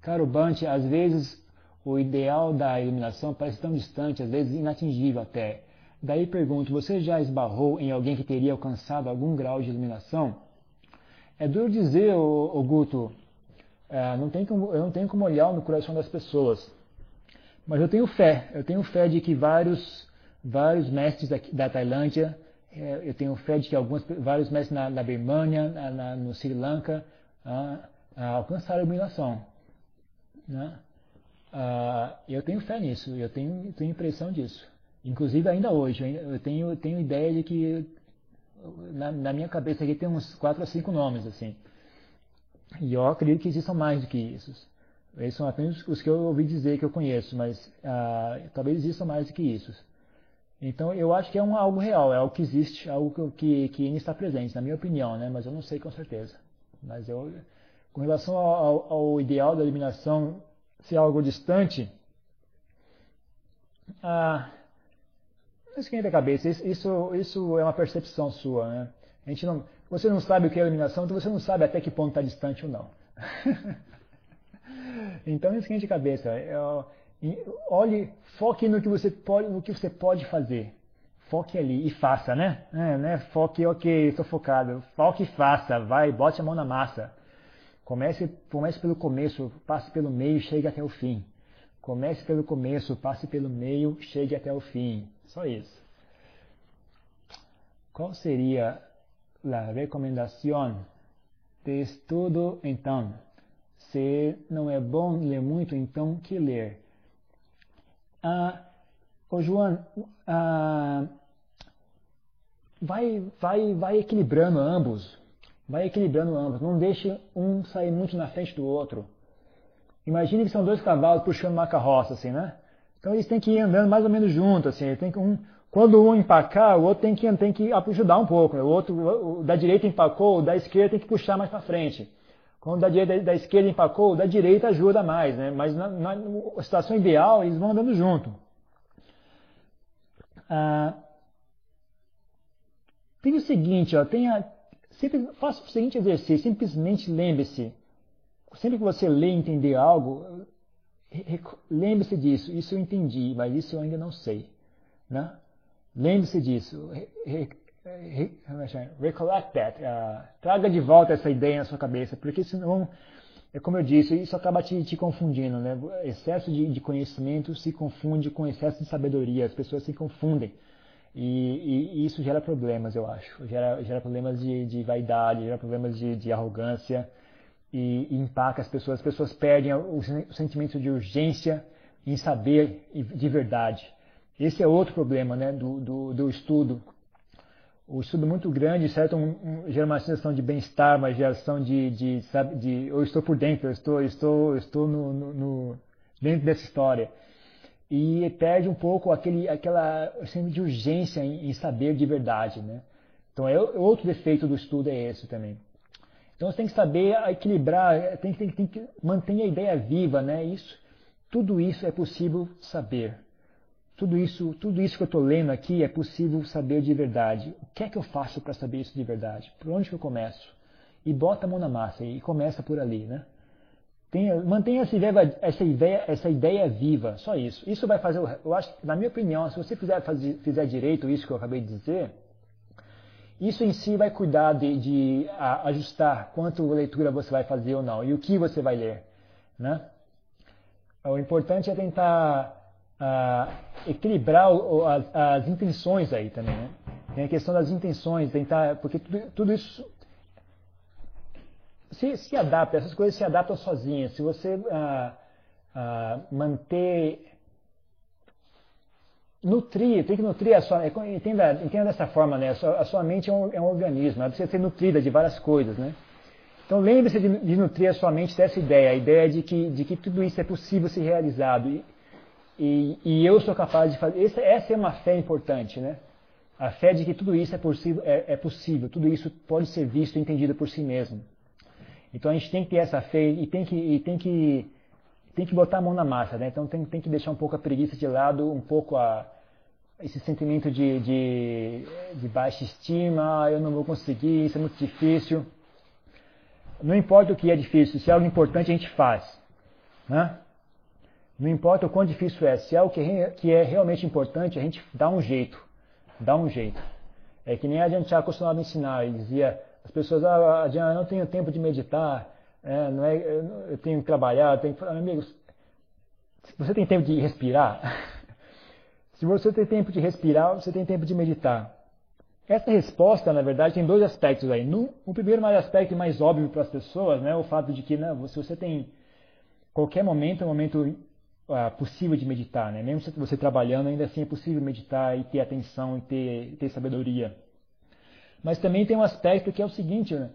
Caro Bante, às vezes o ideal da iluminação parece tão distante, às vezes inatingível até. Daí pergunto, você já esbarrou em alguém que teria alcançado algum grau de iluminação? É duro dizer, o, Guto, é, não tem como, eu não tenho como olhar no coração das pessoas. Mas eu tenho fé, eu tenho fé de que vários, vários mestres da, da Tailândia, é, eu tenho fé de que alguns, vários mestres na, na Birmania, na, na, no Sri Lanka, ah, ah, alcançaram a iluminação. Né? Uh, eu tenho fé nisso, eu tenho, tenho impressão disso. Inclusive ainda hoje, eu tenho, tenho ideia de que na, na, minha cabeça aqui tem uns quatro ou cinco nomes assim. E eu acredito que existam mais do que isso. Esses são apenas os que eu ouvi dizer que eu conheço, mas uh, talvez existam mais do que isso. Então eu acho que é um, algo real, é algo que existe, algo que, que, que está presente, na minha opinião, né? mas eu não sei com certeza. Mas eu, com relação ao, ao ideal da eliminação se é algo distante, ah, esquenta a cabeça, isso, isso é uma percepção sua. Né? A gente não, você não sabe o que é eliminação, então você não sabe até que ponto está distante ou não. então esquente a cabeça. Olhe, foque no que você pode, no que você pode fazer. Foque ali e faça, né? É, né? Foque, ok, estou focado. Foque e faça, vai, bote a mão na massa. Comece, comece pelo começo, passe pelo meio, chegue até o fim. Comece pelo começo, passe pelo meio, chegue até o fim. Só isso. Qual seria a recomendação de estudo então? Se não é bom ler muito, então que ler? Ah, ô João, ah, vai, vai, vai equilibrando ambos. Vai equilibrando ambos. Não deixe um sair muito na frente do outro. Imagine que são dois cavalos puxando uma carroça, assim, né? Então eles têm que ir andando mais ou menos juntos, assim. Tem que um, quando um empacar, o outro tem que, tem que ajudar um pouco. Né? O outro, o da direita empacou, o da esquerda tem que puxar mais para frente. Quando da, direita, da esquerda empacou, da direita ajuda mais, né? Mas na, na, na situação ideal, eles vão andando junto. Ah, tem o seguinte, ó, tem a, Sempre faça o seguinte exercício, simplesmente lembre-se. Sempre que você lê e entender algo, lembre-se disso. Isso eu entendi, mas isso eu ainda não sei. Né? Lembre-se disso. Recollect that. Uh, traga de volta essa ideia na sua cabeça, porque senão, é como eu disse, isso acaba te, te confundindo. Né? Excesso de, de conhecimento se confunde com excesso de sabedoria. As pessoas se confundem. E, e, e, isso gera problemas, eu acho. Gera, gera problemas de, de vaidade, gera problemas de, de arrogância e, e, impacta as pessoas. As pessoas perdem o, o sentimento de urgência em saber de verdade. Esse é outro problema né, do, do, do estudo. O estudo é muito grande, certo? Um, um, gera uma sensação de bem-estar, uma geração de, de, sabe, de eu estou por dentro, eu estou, estou, estou no, no, no dentro dessa história e perde um pouco aquele, aquela sentimento de urgência em, em, saber de verdade, né? Então, é, outro defeito do estudo é esse também. Então, você tem que saber equilibrar, tem, tem, tem que manter a ideia viva, né? Isso, tudo isso é possível saber. Tudo isso, tudo isso que eu estou lendo aqui é possível saber de verdade. O que é que eu faço para saber isso de verdade? Por onde que eu começo? E bota a mão na massa e começa por ali, né? Tenha, mantenha essa ideia, essa, ideia, essa ideia viva, só isso. Isso vai fazer, eu acho, na minha opinião, se você fizer, fazer, fizer direito isso que eu acabei de dizer, isso em si vai cuidar de, de a, ajustar quanto leitura você vai fazer ou não e o que você vai ler, né? O importante é tentar uh, equilibrar o, as, as, intenções aí também, né? Tem a questão das intenções, tentar, porque tudo, tudo isso se, se adapta, essas coisas se adaptam sozinhas. Se você ah, ah, manter nutrir, tem que nutrir a sua, entenda, entenda dessa forma, né? A sua, a sua mente é um, é um, organismo, ela precisa ser nutrida de várias coisas, né? Então lembre-se de, de, nutrir a sua mente dessa ideia, a ideia de que, de que tudo isso é possível ser realizado e, e, e eu sou capaz de fazer. Essa, essa, é uma fé importante, né? A fé de que tudo isso é possível, é, é possível, tudo isso pode ser visto e entendido por si mesmo. Então a gente tem que ter essa fé e tem que, e tem que tem que botar a mão na massa, né? Então tem, tem que deixar um pouco a preguiça de lado, um pouco a, esse sentimento de, de, de baixa estima, ah, eu não vou conseguir, isso é muito difícil. Não importa o que é difícil, se é algo importante a gente faz. Né? Não importa o quão difícil é, se é algo que é, realmente importante, a gente dá um jeito. Dá um jeito. É que nem a gente já acostumado a ensinar, ele dizia, as pessoas, ah, eu não tenho tempo de meditar, é, não é, eu tenho que trabalhar, eu tenho que... Amigos, você tem tempo de respirar? Se você tem tempo de respirar, você tem tempo de meditar. Essa resposta, na verdade, tem dois aspectos aí. No, o primeiro mais aspecto mais óbvio para as pessoas, né, o fato de que né, se você tem qualquer momento, é um momento uh, possível de meditar, né? Mesmo você trabalhando, ainda assim é possível meditar e ter atenção e ter, ter sabedoria. Mas também tem um aspecto que é o seguinte, né?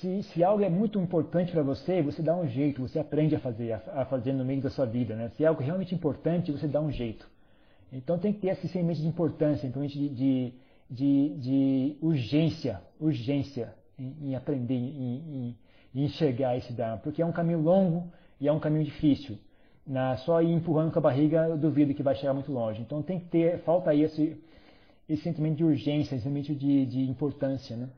se, se algo é muito importante para você, você dá um jeito, você aprende a fazer, a, a, fazer no meio da sua vida. Né? Se é algo realmente importante, você dá um jeito. Então tem que ter essa semente de importância, então de, de, de, de urgência, urgência em, em aprender, em, em, enxergar esse Dharma, porque é um caminho longo e é um caminho difícil. Na, só ir empurrando com a barriga, eu duvido que vai chegar muito longe. Então tem que ter, falta aí esse, esse sentimento de urgência, esse sentimento de, de importância. Né?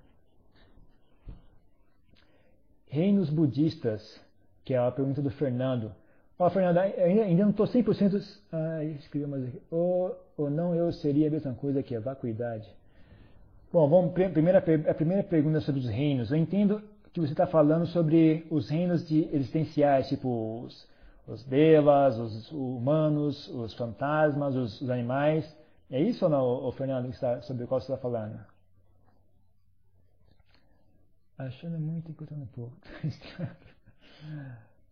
reinos budistas, que é a pergunta do Fernando. Ó, oh, Fernando, ainda, ainda não estou 100%. Ah, escrevi mais aqui. Ou, ou não eu seria a mesma coisa que a vacuidade? Bom, vamos, primeira, a primeira pergunta sobre os reinos. Eu entendo que você está falando sobre os reinos de existenciais, tipo os, os devas, os humanos, os fantasmas, os, os animais. É isso ou não, Fernando, sobre o qual você está falando? achando muito e um pouco.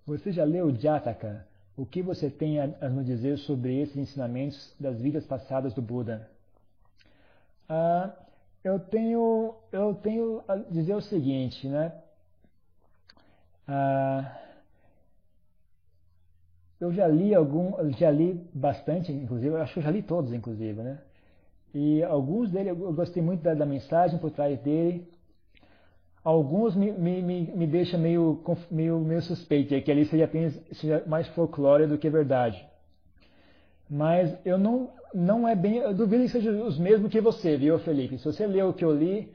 você já leu Jataka? O que você tem a nos dizer sobre esses ensinamentos das vidas passadas do Buda? Ah, eu tenho eu tenho a dizer o seguinte, né? Ah, eu já li algum, já li bastante, inclusive, acho que eu já li todos, inclusive, né? E alguns deles eu gostei muito da, da mensagem por trás dele, Alguns me, me, me, me deixam meio, meio, meio suspeito, é que ali seria apenas seja mais folclore do que verdade. Mas eu não, não é bem, eu duvido que sejam os mesmos que você, viu, Felipe? Se você leu o que eu li,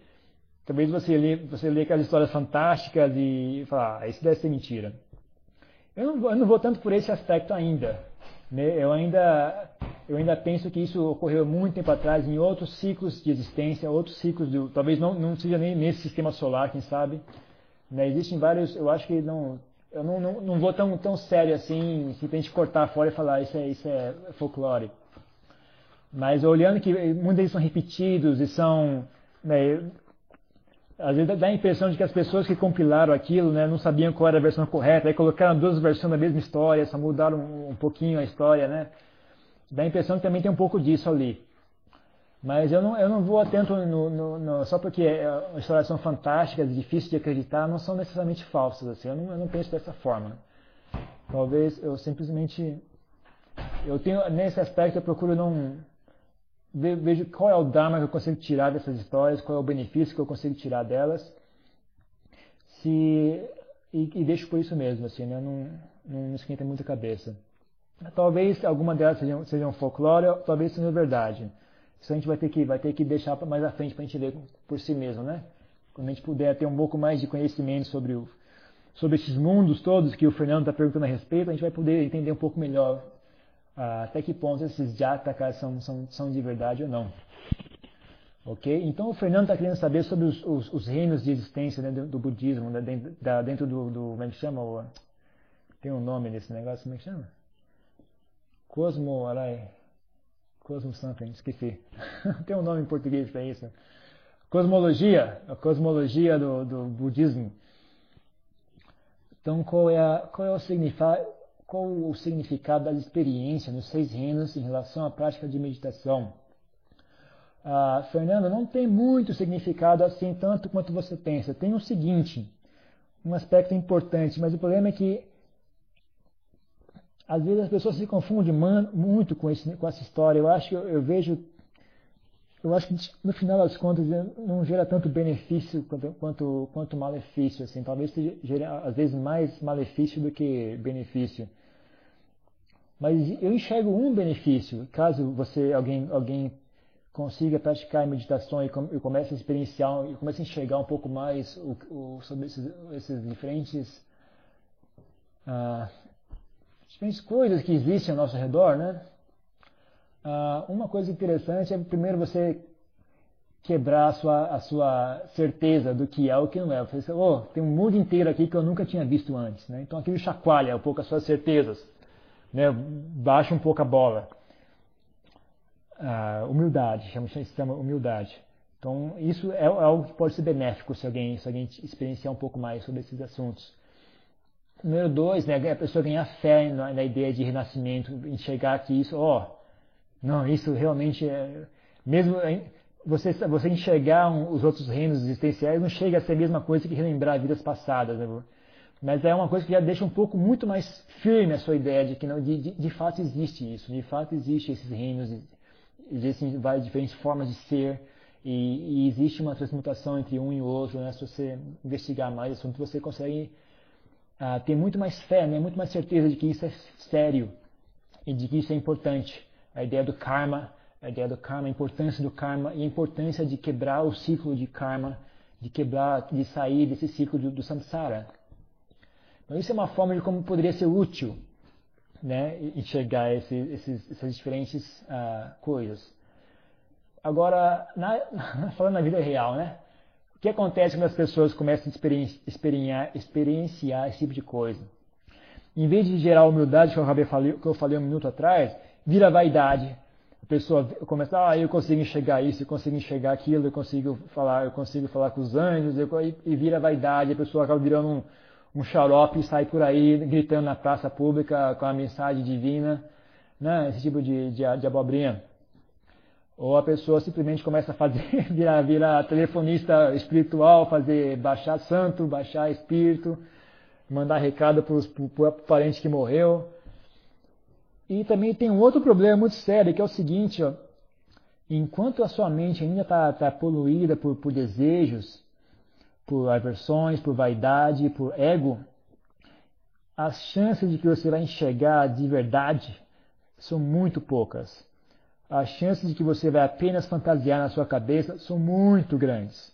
talvez você lê, você lê aquelas histórias fantásticas e falar, ah, isso deve ser mentira. Eu não, eu não vou tanto por esse aspecto ainda. Né? Eu ainda eu ainda penso que isso ocorreu muito tempo atrás em outros ciclos de existência, outros ciclos, de, talvez não, não seja nem nesse sistema solar, quem sabe. Né? Existem vários, eu acho que não, eu não, não, não vou tão, tão sério assim, gente cortar fora e falar isso é, isso é folclore. Mas olhando que muitos deles são repetidos e são. Né, às vezes dá a impressão de que as pessoas que compilaram aquilo né, não sabiam qual era a versão correta, aí colocaram duas versões da mesma história, só mudaram um, pouquinho a história, né? Dá a impressão que também tem um pouco disso ali. Mas eu não, eu não vou atento no, no, no, só porque é, as histórias são fantásticas, difíceis de acreditar, não são necessariamente falsas. Assim, eu, não, eu não penso dessa forma. Talvez eu simplesmente. Eu tenho, nesse aspecto, eu procuro não. Vejo qual é o Dharma que eu consigo tirar dessas histórias, qual é o benefício que eu consigo tirar delas. Se, e, e deixo por isso mesmo, assim, né? não, não, esquenta muito a cabeça. Talvez alguma delas sejam, sejam folclore, talvez seja verdade. Isso a gente vai ter que, vai ter que deixar mais à frente para a gente ler por si mesmo, né? Quando a gente puder ter um pouco mais de conhecimento sobre, o, sobre esses mundos todos que o Fernando está perguntando a respeito, a gente vai poder entender um pouco melhor até que ponto esses jatakas são, são, são de verdade ou não. Ok? Então o Fernando está querendo saber sobre os, os, os, reinos de existência dentro do budismo, né? dentro, da, dentro do, do, Como é que chama? Tem um nome desse negócio, como é que chama? Cosmo, arai, Cosmo something, esqueci. Tem um nome em português para isso. Cosmologia, a cosmologia do, do budismo. Então, qual é, qual é o significado, qual o significado da experiência nos seis reinos em relação à prática de meditação? Ah, Fernando, não tem muito significado assim, tanto quanto você pensa. Tem o seguinte, um aspecto importante, mas o problema é que às vezes as pessoas se confundem muito com, esse, com essa história. Eu acho que eu, eu vejo eu acho que no final das contas não gera tanto benefício quanto, quanto, quanto malefício, assim, talvez gere às vezes mais malefício do que benefício. Mas eu enxergo um benefício, caso você alguém alguém consiga praticar meditação e, com, e comece a experienciar e comece a enxergar um pouco mais o, o, sobre esses, esses diferentes ah, diferentes coisas que existem ao nosso redor, né? Ah, uma coisa interessante é primeiro você quebrar a sua, a sua certeza do que é o que não é. Você oh, tem um mundo inteiro aqui que eu nunca tinha visto antes. Né? Então aquilo chacoalha um pouco as suas certezas. Né? Baixa um pouco a bola. Ah, humildade, chama, chama humildade. Então isso é, é algo que pode ser benéfico se alguém, se alguém experienciar um pouco mais sobre esses assuntos. Número dois, né, a pessoa ganhar fé na, na ideia de renascimento, enxergar que isso, ó, oh, não, isso realmente é. Mesmo você, você enxergar um, os outros reinos existenciais não chega a ser a mesma coisa que relembrar vidas passadas. Né? Mas é uma coisa que já deixa um pouco muito mais firme a sua ideia de que não, de, de, de fato existe isso, de fato existe esses reinos, existem várias diferentes formas de ser e, e existe uma transmutação entre um e o outro. Né? Se você investigar mais assunto, você consegue uh, ter muito mais fé, né? muito mais certeza de que isso é sério e de que isso é importante a ideia do karma, a ideia do karma, a importância do karma e a importância de quebrar o ciclo de karma, de quebrar, de sair desse ciclo do, do samsara. Então isso é uma forma de como poderia ser útil, né, enxergar esse, esses, essas diferentes uh, coisas. Agora, na, falando na vida real, né, o que acontece quando as pessoas começam a experienciar, experienciar esse tipo de coisa? Em vez de gerar humildade, que eu, acabei, que eu falei um minuto atrás, vira vaidade. A pessoa começa, ah, eu consigo enxergar isso, eu consigo enxergar aquilo, eu consigo falar, eu consigo falar com os anjos, eu, e, e, vira vaidade, a pessoa acaba virando um, um xarope e sai por aí gritando na praça pública com a mensagem divina, né? esse tipo de, de, de abobrinha. Ou a pessoa simplesmente começa a fazer, virar, virar telefonista espiritual, fazer baixar santo, baixar espírito, mandar recado para o parente que morreu. E também tem um outro problema muito sério, que é o seguinte, ó, enquanto a sua mente ainda está tá poluída por, por desejos, por aversões, por vaidade, por ego, as chances de que você vai enxergar de verdade são muito poucas. As chances de que você vai apenas fantasiar na sua cabeça são muito grandes.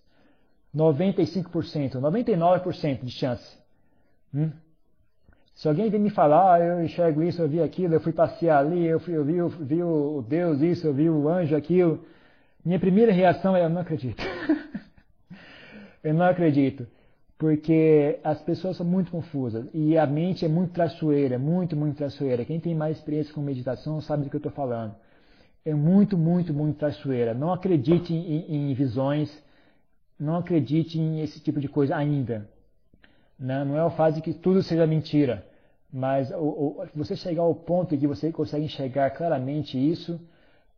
95%, 99% de chance. Hum? Se alguém vem me falar, ah, eu enxergo isso, eu vi aquilo, eu fui passear ali, eu, fui, eu vi, eu vi o Deus isso, eu vi o anjo aquilo, minha primeira reação é eu não acredito. eu não acredito. Porque as pessoas são muito confusas e a mente é muito traiçoeira, muito, muito traiçoeira. Quem tem mais experiência com meditação sabe do que eu estou falando. É muito, muito, muito traiçoeira. Não acredite em, em visões, não acredite em esse tipo de coisa ainda. Né? Não é fato de que tudo seja mentira, mas o, o, você chegar ao ponto em que você consegue enxergar claramente isso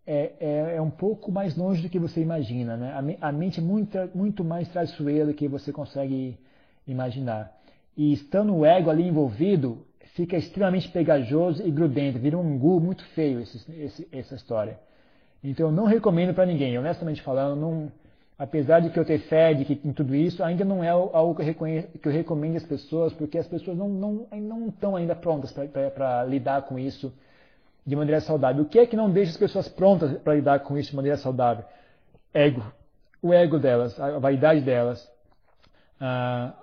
é, é, é, um pouco mais longe do que você imagina. Né? A, a mente é muito, muito mais traiçoeira do que você consegue imaginar. E estando o ego ali envolvido, fica extremamente pegajoso e grudento, vira um angu muito feio esse, esse, essa história. Então eu não recomendo para ninguém, honestamente falando, não, apesar de que eu ter fé de que, em tudo isso, ainda não é algo que eu, que eu recomendo às pessoas, porque as pessoas não, não, não estão ainda prontas para lidar com isso de maneira saudável. O que é que não deixa as pessoas prontas para lidar com isso de maneira saudável? Ego. O ego delas, a vaidade delas,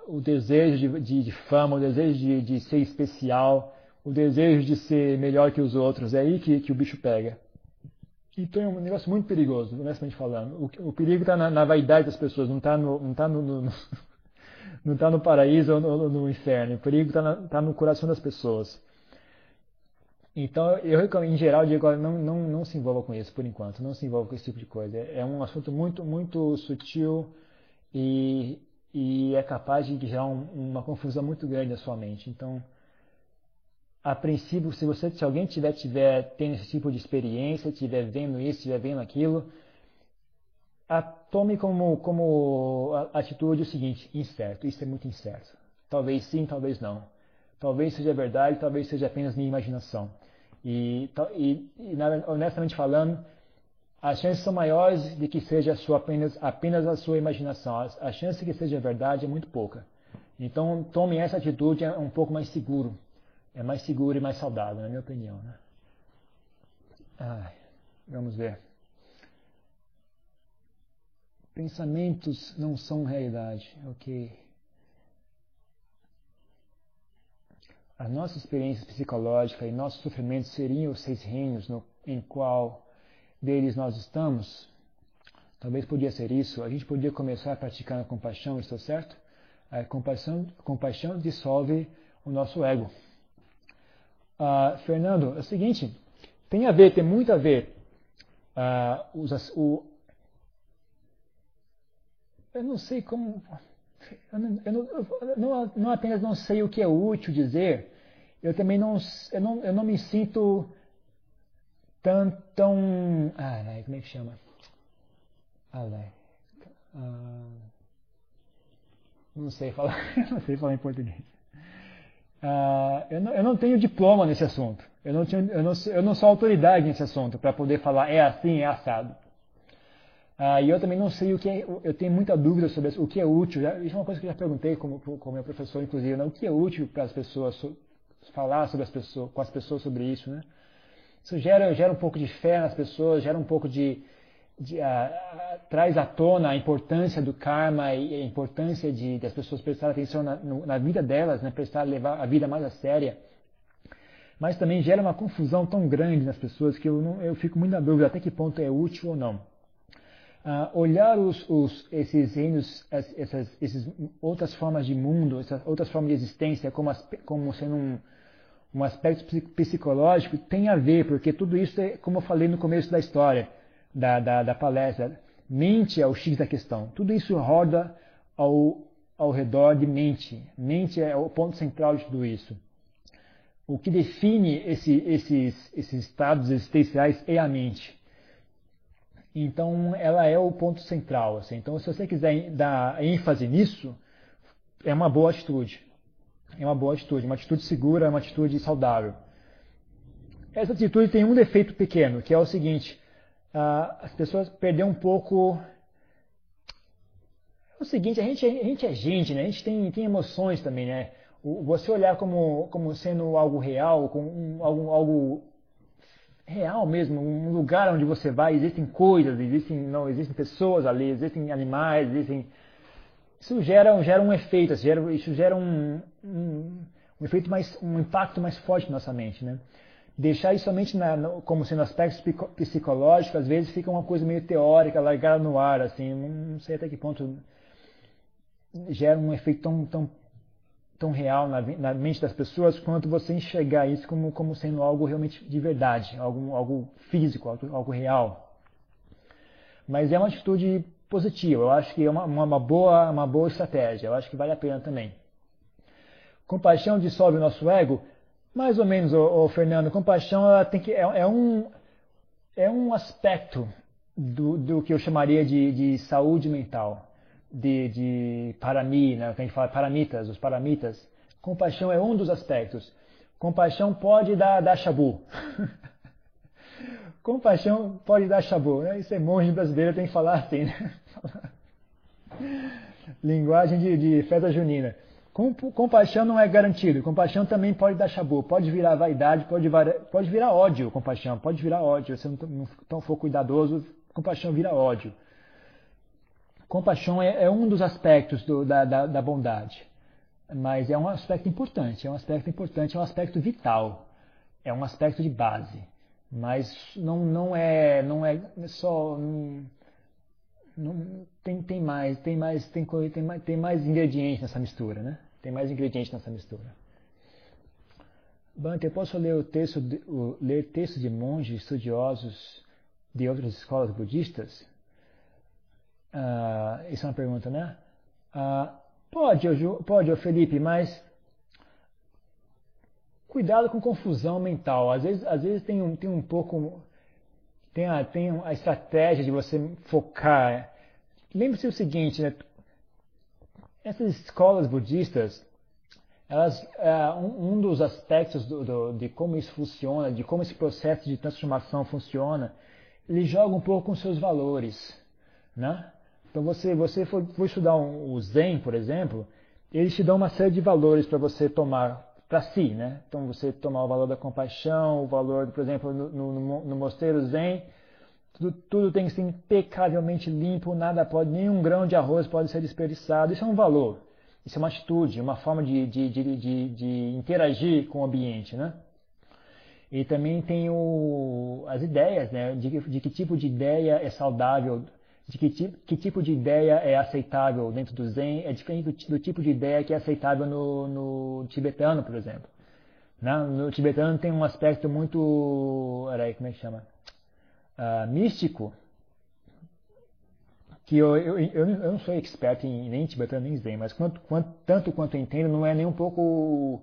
o desejo de, de, de, fama, o desejo de, de, ser especial, o desejo de ser melhor que os outros. É aí que, que o bicho pega. Então é um negócio muito perigoso, honestamente falando. O, o perigo está na, na, vaidade das pessoas, não está no, não tá no, no, não tá no paraíso ou no, no inferno. O perigo está tá no coração das pessoas. Então, eu em geral, digo, não, não, não se envolva com isso por enquanto, não se envolva com esse tipo de coisa. É um assunto muito, muito sutil e, e é capaz de gerar um, uma confusão muito grande na sua mente. Então, a princípio, se você, se alguém tiver, tiver tendo esse tipo de experiência, tiver vendo isso, tiver vendo aquilo, a, tome como, como atitude o seguinte, incerto, isso é muito incerto. Talvez sim, talvez não. Talvez seja verdade, talvez seja apenas minha imaginação. E, e, e honestamente falando, as chances são maiores de que seja sua apenas, apenas a sua imaginação. A, a chance que seja verdade é muito pouca. Então, tome essa atitude, é um pouco mais seguro. É mais seguro e mais saudável, na minha opinião. Né? Ai, vamos ver. Pensamentos não são realidade, ok? A nossa experiência psicológica e nossos sofrimentos seriam os seis reinos no, em qual deles nós estamos? Talvez podia ser isso. A gente podia começar praticando a compaixão, estou certo? A compaixão, a compaixão dissolve o nosso ego. Ah, Fernando, é o seguinte, tem a ver, tem muito a ver. Ah, os, o, eu não sei como. Eu, não, eu não, não, não, apenas não sei o que é útil dizer, eu também não, eu não, eu não me sinto tão. tão ah, como é que chama? Ah, não sei falar, não sei falar em português. Ah, eu, não, eu não tenho diploma nesse assunto. Eu não, eu, não, eu não sou autoridade nesse assunto para poder falar é assim, é assado. Ah, e eu também não sei o que é, eu tenho muita dúvida sobre o que é útil. Isso é uma coisa que eu já perguntei como, como meu professor, inclusive, né? o que é útil para as pessoas falar sobre as pessoas, com as pessoas sobre isso, né? Isso gera, gera um pouco de fé nas pessoas, gera um pouco de, de traz à tona a importância do karma e a importância de, de as pessoas prestarem atenção na, no, na, vida delas, né? prestar levar a vida mais a séria. Mas também gera uma confusão tão grande nas pessoas que eu, não, eu fico muito na dúvida até que ponto é útil ou não. Uh, olhar os, os, esses reinos, essas, essas outras formas de mundo, essas outras formas de existência como, as, como sendo um, um aspecto psicológico, tem a ver, porque tudo isso é, como eu falei no começo da história, da, da, da palestra, mente é o X da questão. Tudo isso roda ao, ao redor de mente. Mente é o ponto central de tudo isso. O que define esse, esses, esses estados existenciais é a mente. Então, ela é o ponto central. Assim. Então, se você quiser dar ênfase nisso, é uma boa atitude. É uma boa atitude, uma atitude segura, uma atitude saudável. Essa atitude tem um defeito pequeno, que é o seguinte: uh, as pessoas perderam um pouco. É o seguinte, a gente, a gente é gente, né? a gente tem, tem emoções também, né? Você olhar como, como sendo algo real, como um, algo, algo real mesmo, um lugar onde você vai, existem coisas, existem, não, existem pessoas ali, existem animais, existem. Isso gera, gera um efeito, isso gera, isso gera um, um, um, efeito mais, um impacto mais forte na nossa mente, né? Deixar isso somente na, no, como sendo aspectos psicológicos, às vezes fica uma coisa meio teórica, largada no ar, assim, não sei até que ponto gera um efeito tão, tão tão real na, na, mente das pessoas quanto você enxergar isso como, como sendo algo realmente de verdade, algo, algo físico, algo, algo real. Mas é uma atitude positiva, eu acho que é uma, uma, boa, uma boa estratégia, eu acho que vale a pena também. Compaixão dissolve o nosso ego? Mais ou menos, ô, Fernando, compaixão ela tem que, é, é, um, é um aspecto do, do que eu chamaria de, de saúde mental de, de parami, né, que a gente fala paramitas, os paramitas, compaixão é um dos aspectos. Compaixão pode dar, dar chabu. compaixão pode dar chabu. Né? Isso é monge brasileiro, tem que falar assim. Né? Linguagem de, de festa junina. Compaixão não é garantido. Compaixão também pode dar chabu. Pode virar vaidade, pode pode virar ódio. Compaixão pode virar ódio. Se não, não for cuidadoso, compaixão vira ódio. Compaixão é, é um dos aspectos do, da, da, da, bondade, mas é um aspecto importante, é um aspecto importante, é um aspecto vital, é um aspecto de base, mas não, não é não é só não, tem, tem mais tem mais tem, tem mais tem mais ingredientes nessa mistura, né? Tem mais ingredientes nessa mistura. Bante, eu posso ler o texto de, o, ler textos de monges estudiosos de outras escolas budistas? Ah, isso é uma pergunta, né? Ah, pode, pode, Felipe, mas cuidado com confusão mental. Às vezes, às vezes tem, um, tem um pouco. Tem a, tem a estratégia de você focar. Lembre-se o seguinte, né? Essas escolas budistas, elas, um, um, dos aspectos do, do, de como isso funciona, de como esse processo de transformação funciona, ele joga um pouco com seus valores, né? Então você, você for, for estudar um, o Zen, por exemplo, eles te dão uma série de valores para você tomar para si, né? Então você tomar o valor da compaixão, o valor, por exemplo, no, no, no mosteiro Zen, tudo, tudo, tem que ser impecavelmente limpo, nada pode, nenhum grão de arroz pode ser desperdiçado. Isso é um valor, isso é uma atitude, uma forma de, de, de, de, interagir com o ambiente, né? E também tem o, as ideias, né? De, que tipo de ideia é saudável de que, que, tipo de ideia é aceitável dentro do Zen é diferente do, do tipo de ideia que é aceitável no, no tibetano, por exemplo. Né? No tibetano tem um aspecto muito, aí, como é que chama? Uh, místico, que eu, eu, eu, eu, não sou expert em nem tibetano nem Zen, mas quanto, quanto, tanto quanto eu entendo, não é nem um pouco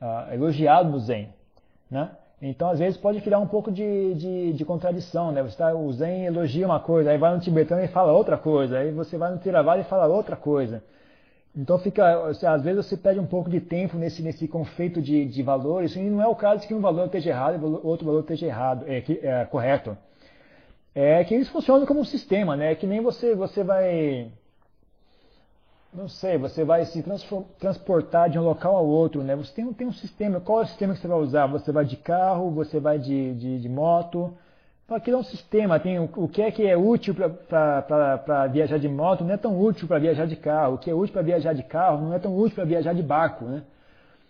uh, elogiado no Zen. Né? Então, às vezes, pode criar um pouco de, de, de contradição, né? Você tá, o Zen elogia uma coisa, aí vai no tibetano e fala outra coisa, aí você vai no Theravada e fala outra coisa. Então, fica, às vezes, você perde um pouco de tempo nesse, nesse conflito de, de valores, e não é o caso de que um valor esteja errado e outro valor esteja errado, é, é, correto. É que eles funcionam como um sistema, né? É que nem você, você vai não sei, você vai se transportar de um local ao outro, né? Você tem, tem um sistema, qual é o sistema que você vai usar? Você vai de carro, você vai de, de, de moto. Então aquilo é um sistema, tem o, o que é que é útil para viajar de moto não é tão útil para viajar de carro. O que é útil para viajar de carro não é tão útil para viajar de barco, né?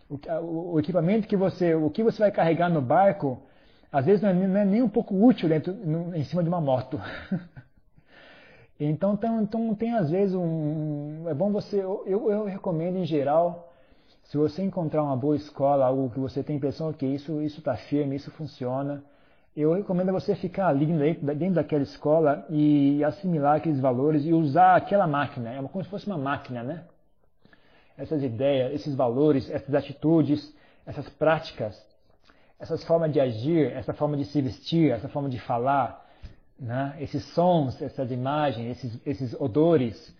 O, o, o, equipamento que você, o que você vai carregar no barco, às vezes não é, não é nem um pouco útil dentro, no, em cima de uma moto. Então, então, então tem às vezes um. É bom você. Eu, eu recomendo em geral, se você encontrar uma boa escola, algo que você tem a impressão que isso está firme, isso funciona, eu recomendo você ficar ali dentro, daquela escola e assimilar aqueles valores e usar aquela máquina. É como se fosse uma máquina, né? Essas ideias, esses valores, essas atitudes, essas práticas, essas formas de agir, essa forma de se vestir, essa forma de falar, né? esses sons, essas imagens, esses, esses odores,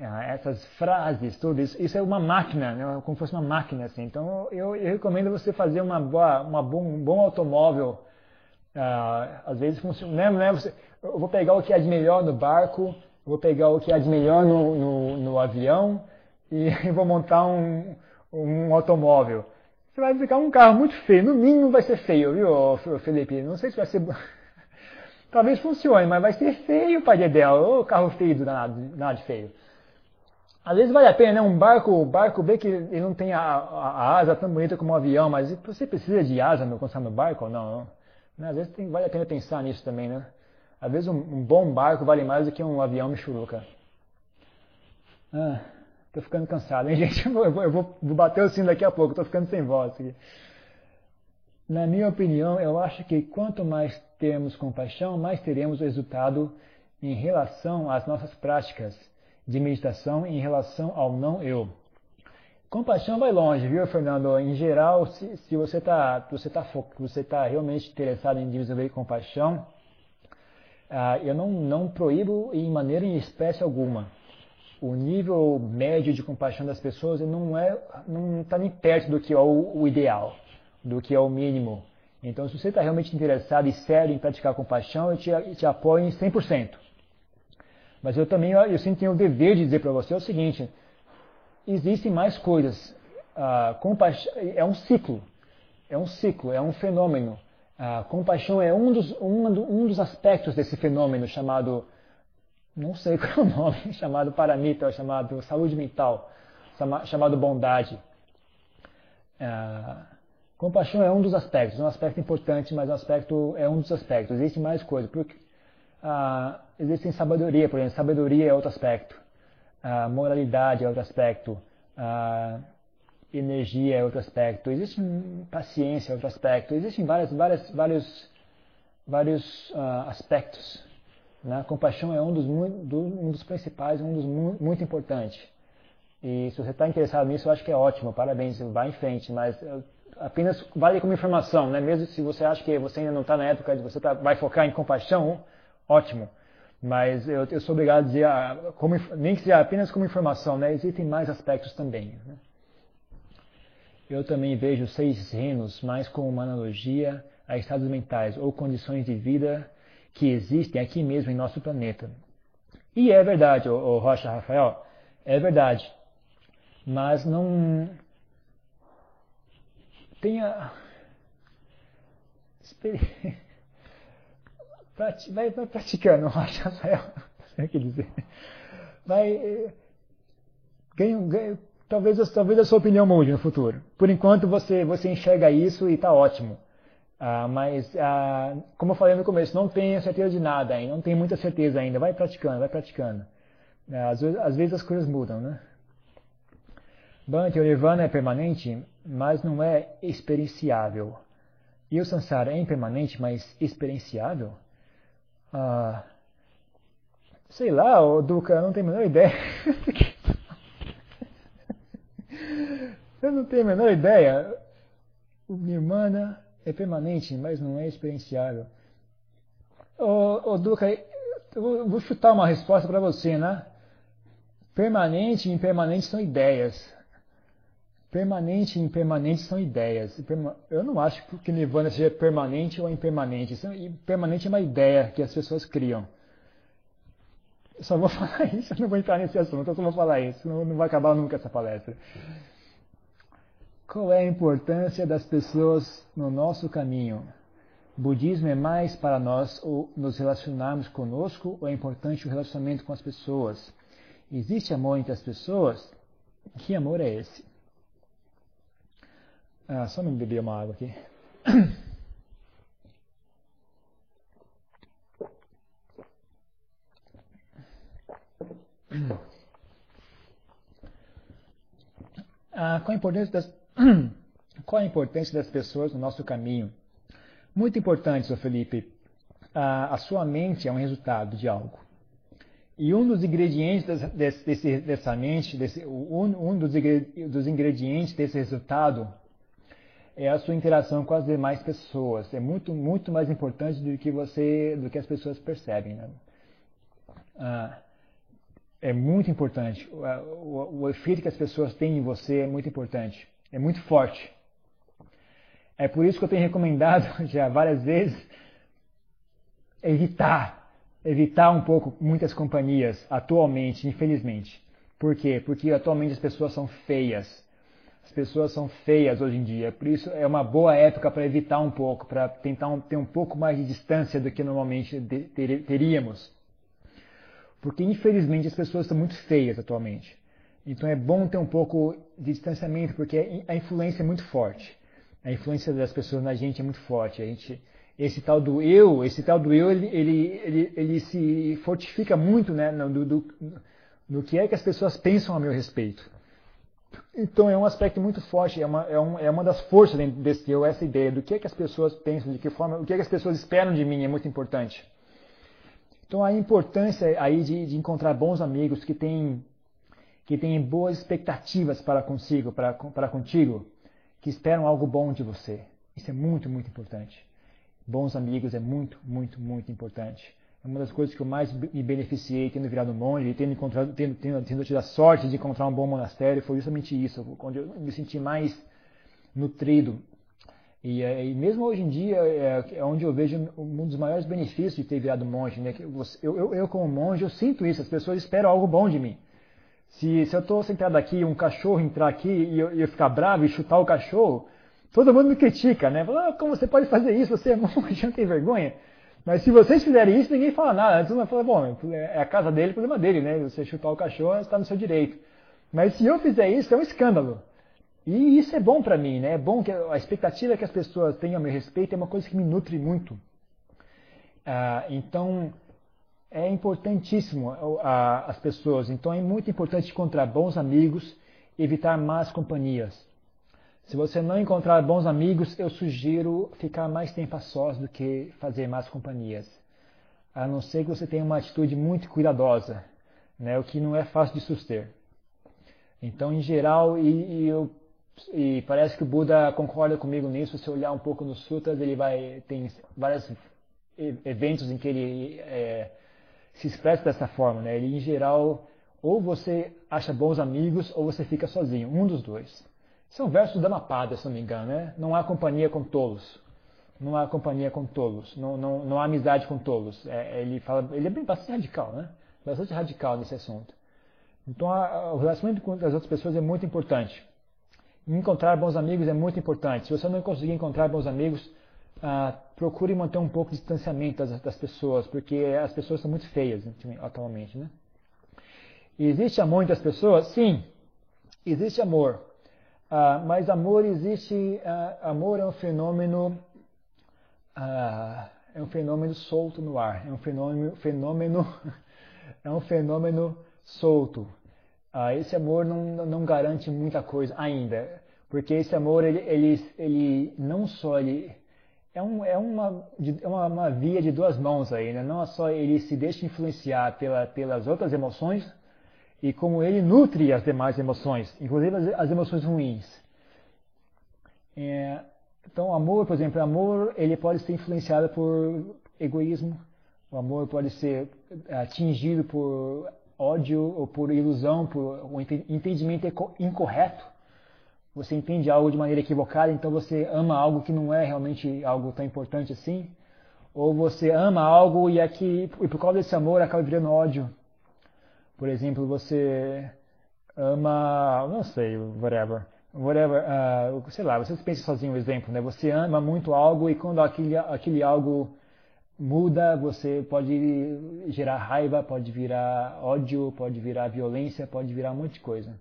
ah, essas frases, tudo isso, isso é uma máquina, né? como se fosse uma máquina assim. Então eu, eu recomendo você fazer uma boa, uma bom, um bom automóvel. Uh, às vezes funciona, né? né? Você, eu vou pegar o que há de melhor no barco, vou pegar o que há de melhor no, no, no avião e vou montar um, um automóvel. Você vai ficar um carro muito feio, no mínimo vai ser feio, viu, Felipe? Não sei se vai ser Talvez funcione, mas vai ser feio para Dedel. Ô carro feio do nada, nada de feio. Às vezes vale a pena, né? Um barco, barco vê que ele não tem a, a, a, asa tão bonita como um avião, mas você precisa de asa quando está no barco ou não? Né? Às vezes tem, vale a pena pensar nisso também, né? Às vezes um, um bom barco vale mais do que um avião michuruca. Ah, tô ficando cansado, hein, gente? Eu vou, eu vou, bater o sino daqui a pouco, tô ficando sem voz aqui. Na minha opinião, eu acho que quanto mais termos compaixão, mais teremos resultado em relação às nossas práticas de meditação em relação ao não eu. Compaixão vai longe, viu, Fernando? Em geral, se, se você está você tá, você tá realmente interessado em desenvolver compaixão, uh, eu não, não proíbo em maneira em espécie alguma. O nível médio de compaixão das pessoas não é não está nem perto do que é o, o ideal do que é o mínimo. Então, se você está realmente interessado e sério em praticar compaixão, eu te, te apoio em 100%. Mas eu também eu sempre tenho o dever de dizer para você o seguinte: existem mais coisas. Ah, é um ciclo, é um ciclo, é um fenômeno. A compaixão é um dos, um, um dos aspectos desse fenômeno chamado, não sei qual é o nome, chamado paramita, chamado saúde mental, chamado bondade. Ah, Compaixão é um dos aspectos, um aspecto importante, mas um aspecto é um dos aspectos. Existe mais coisas, porque ah, existe sabedoria, por exemplo, sabedoria é outro aspecto, ah, moralidade é outro aspecto, ah, energia é outro aspecto, existe paciência é outro aspecto, existem várias, várias, vários, vários ah, aspectos. Né? Compaixão é um dos, um dos principais, um dos muito importante. E se você está interessado nisso, eu acho que é ótimo, parabéns, vá em frente, mas apenas vale como informação, né? Mesmo se você acha que você ainda não está na época de você tá, vai focar em compaixão, ótimo. Mas eu, eu sou obrigado a dizer, como, nem que seja apenas como informação, né? Existem mais aspectos também. Né? Eu também vejo seis reinos mais como uma analogia a estados mentais ou condições de vida que existem aqui mesmo em nosso planeta. E é verdade, o, o Rocha Rafael, é verdade. Mas não tenha vai, vai praticando, Rafael, não que dizer. Vai ganha, ganha, talvez, talvez a sua opinião mude no futuro. Por enquanto você você enxerga isso e está ótimo. Ah, mas, ah, como eu falei no começo, não tenho certeza de nada ainda, não tenho muita certeza ainda. Vai praticando, vai praticando. Ah, às, vezes, às vezes as coisas mudam, né? Bhante, o Nirvana é permanente, mas não é experienciável. E o Sansara é impermanente, mas experienciável? Ah, sei lá, o Duca, não tenho a menor ideia. eu não tenho a menor ideia. O Nirvana é permanente, mas não é experienciável. Ô, ô Duca, eu vou chutar uma resposta para você, né? Permanente e impermanente são ideias. Permanente e impermanente são ideias. Eu não acho que Nirvana seja permanente ou impermanente. Permanente é uma ideia que as pessoas criam. Eu só vou falar isso, eu não vou entrar nesse assunto, eu só vou falar isso, não, não vai acabar nunca essa palestra. Qual é a importância das pessoas no nosso caminho? Budismo é mais para nós ou nos relacionarmos conosco ou é importante o relacionamento com as pessoas? Existe amor entre as pessoas? Que amor é esse? Ah, só me beber uma água aqui. Ah, qual a importância das Qual a importância das pessoas no nosso caminho? Muito importante, Sr. Felipe. A, a, sua mente é um resultado de algo. E um dos ingredientes desse, desse, dessa mente, desse, um, um dos, dos ingredientes desse resultado é a sua interação com as demais pessoas. É muito, muito mais importante do que você, do que as pessoas percebem. Né? Ah, é muito importante. O, o, o efeito que as pessoas têm em você é muito importante. É muito forte. É por isso que eu tenho recomendado já várias vezes evitar, evitar um pouco muitas companhias atualmente, infelizmente. Por quê? Porque atualmente as pessoas são feias. As pessoas são feias hoje em dia. Por isso é uma boa época para evitar um pouco, para tentar um, ter um pouco mais de distância do que normalmente teríamos. Porque infelizmente as pessoas estão muito feias atualmente. Então é bom ter um pouco de distanciamento, porque a influência é muito forte. A influência das pessoas na gente é muito forte. A gente, esse tal do eu, esse tal do eu, ele, ele, ele, ele se fortifica muito né, no, do, no que é que as pessoas pensam a meu respeito. Então é um aspecto muito forte, é uma, é, um, é uma das forças desse eu, essa ideia do que é que as pessoas pensam, de que forma, o que é que as pessoas esperam de mim é muito importante. Então a importância aí de, de encontrar bons amigos que têm que têm boas expectativas para consigo, para, para contigo, que esperam algo bom de você. Isso é muito, muito importante. Bons amigos é muito, muito, muito importante. É uma das coisas que eu mais me beneficiei tendo virado monge, tendo, encontrado, tendo, tendo, tendo tido a sorte de encontrar um bom monastério, foi justamente isso, onde eu me senti mais nutrido. E, é, e mesmo hoje em dia é, é, onde eu vejo um dos maiores benefícios de ter virado monge. Né? Eu, eu, eu, como monge, eu sinto isso, as pessoas esperam algo bom de mim. Se, se eu estou sentado aqui e um cachorro entrar aqui e eu, eu, ficar bravo e chutar o cachorro, todo mundo me critica, né? Fala, ah, como você pode fazer isso? Você é monge, não tem vergonha? Mas se vocês fizerem isso, ninguém fala nada. Todo mundo fala, bom, é a casa dele, problema dele, né? Você chutar o cachorro, está no seu direito. Mas se eu fizer isso, é um escândalo. E isso é bom para mim, né? É bom que a expectativa que as pessoas tenham a meu respeito é uma coisa que me nutre muito. Ah, então, é importantíssimo as pessoas. Então é muito importante encontrar bons amigos, evitar más companhias. Se você não encontrar bons amigos, eu sugiro ficar mais tempo a sós do que fazer más companhias. A não ser que você tenha uma atitude muito cuidadosa, né, o que não é fácil de suster. Então, em geral, e, e eu e parece que o Buda concorda comigo nisso. Se olhar um pouco nos sutras, ele vai tem vários eventos em que ele é, se expressa dessa forma. Né? Ele, em geral, ou você acha bons amigos ou você fica sozinho, um dos dois. São versos da Dhammapada, se não me engano, né? Não há companhia com tolos. Não há companhia com tolos. Não, não, não há amizade com tolos. É, ele fala, ele é bem bastante radical, né? Bastante radical nesse assunto. Então, a, o relacionamento com as outras pessoas é muito importante. Encontrar bons amigos é muito importante. Se você não conseguir encontrar bons amigos, ah, procure manter um pouco de distanciamento das, das, pessoas, porque as pessoas são muito feias atualmente, né? Existe amor entre as pessoas? Sim, existe amor. Ah, mas amor existe, ah, amor é um fenômeno, ah, é um fenômeno solto no ar, é um fenômeno, fenômeno é um fenômeno solto. Esse amor não, não garante muita coisa ainda, porque esse amor ele, ele, ele não só ele é, um, é uma, é uma, uma, via de duas mãos aí, né? não só ele se deixa influenciar pela, pelas outras emoções, e como ele nutre as demais emoções, inclusive as, emoções ruins. É, então, amor, por exemplo, amor ele pode ser influenciado por egoísmo, o amor pode ser atingido por ódio ou por ilusão, por um entendimento incorreto. Você entende algo de maneira equivocada, então você ama algo que não é realmente algo tão importante assim. Ou você ama algo e, aqui, e por causa desse amor acaba virando ódio. Por exemplo, você ama, não sei, whatever, whatever, uh, sei lá, você pensa sozinho um exemplo, né? Você ama muito algo e quando aquele, aquele algo muda, você pode gerar raiva, pode virar ódio, pode virar violência, pode virar um monte de coisa.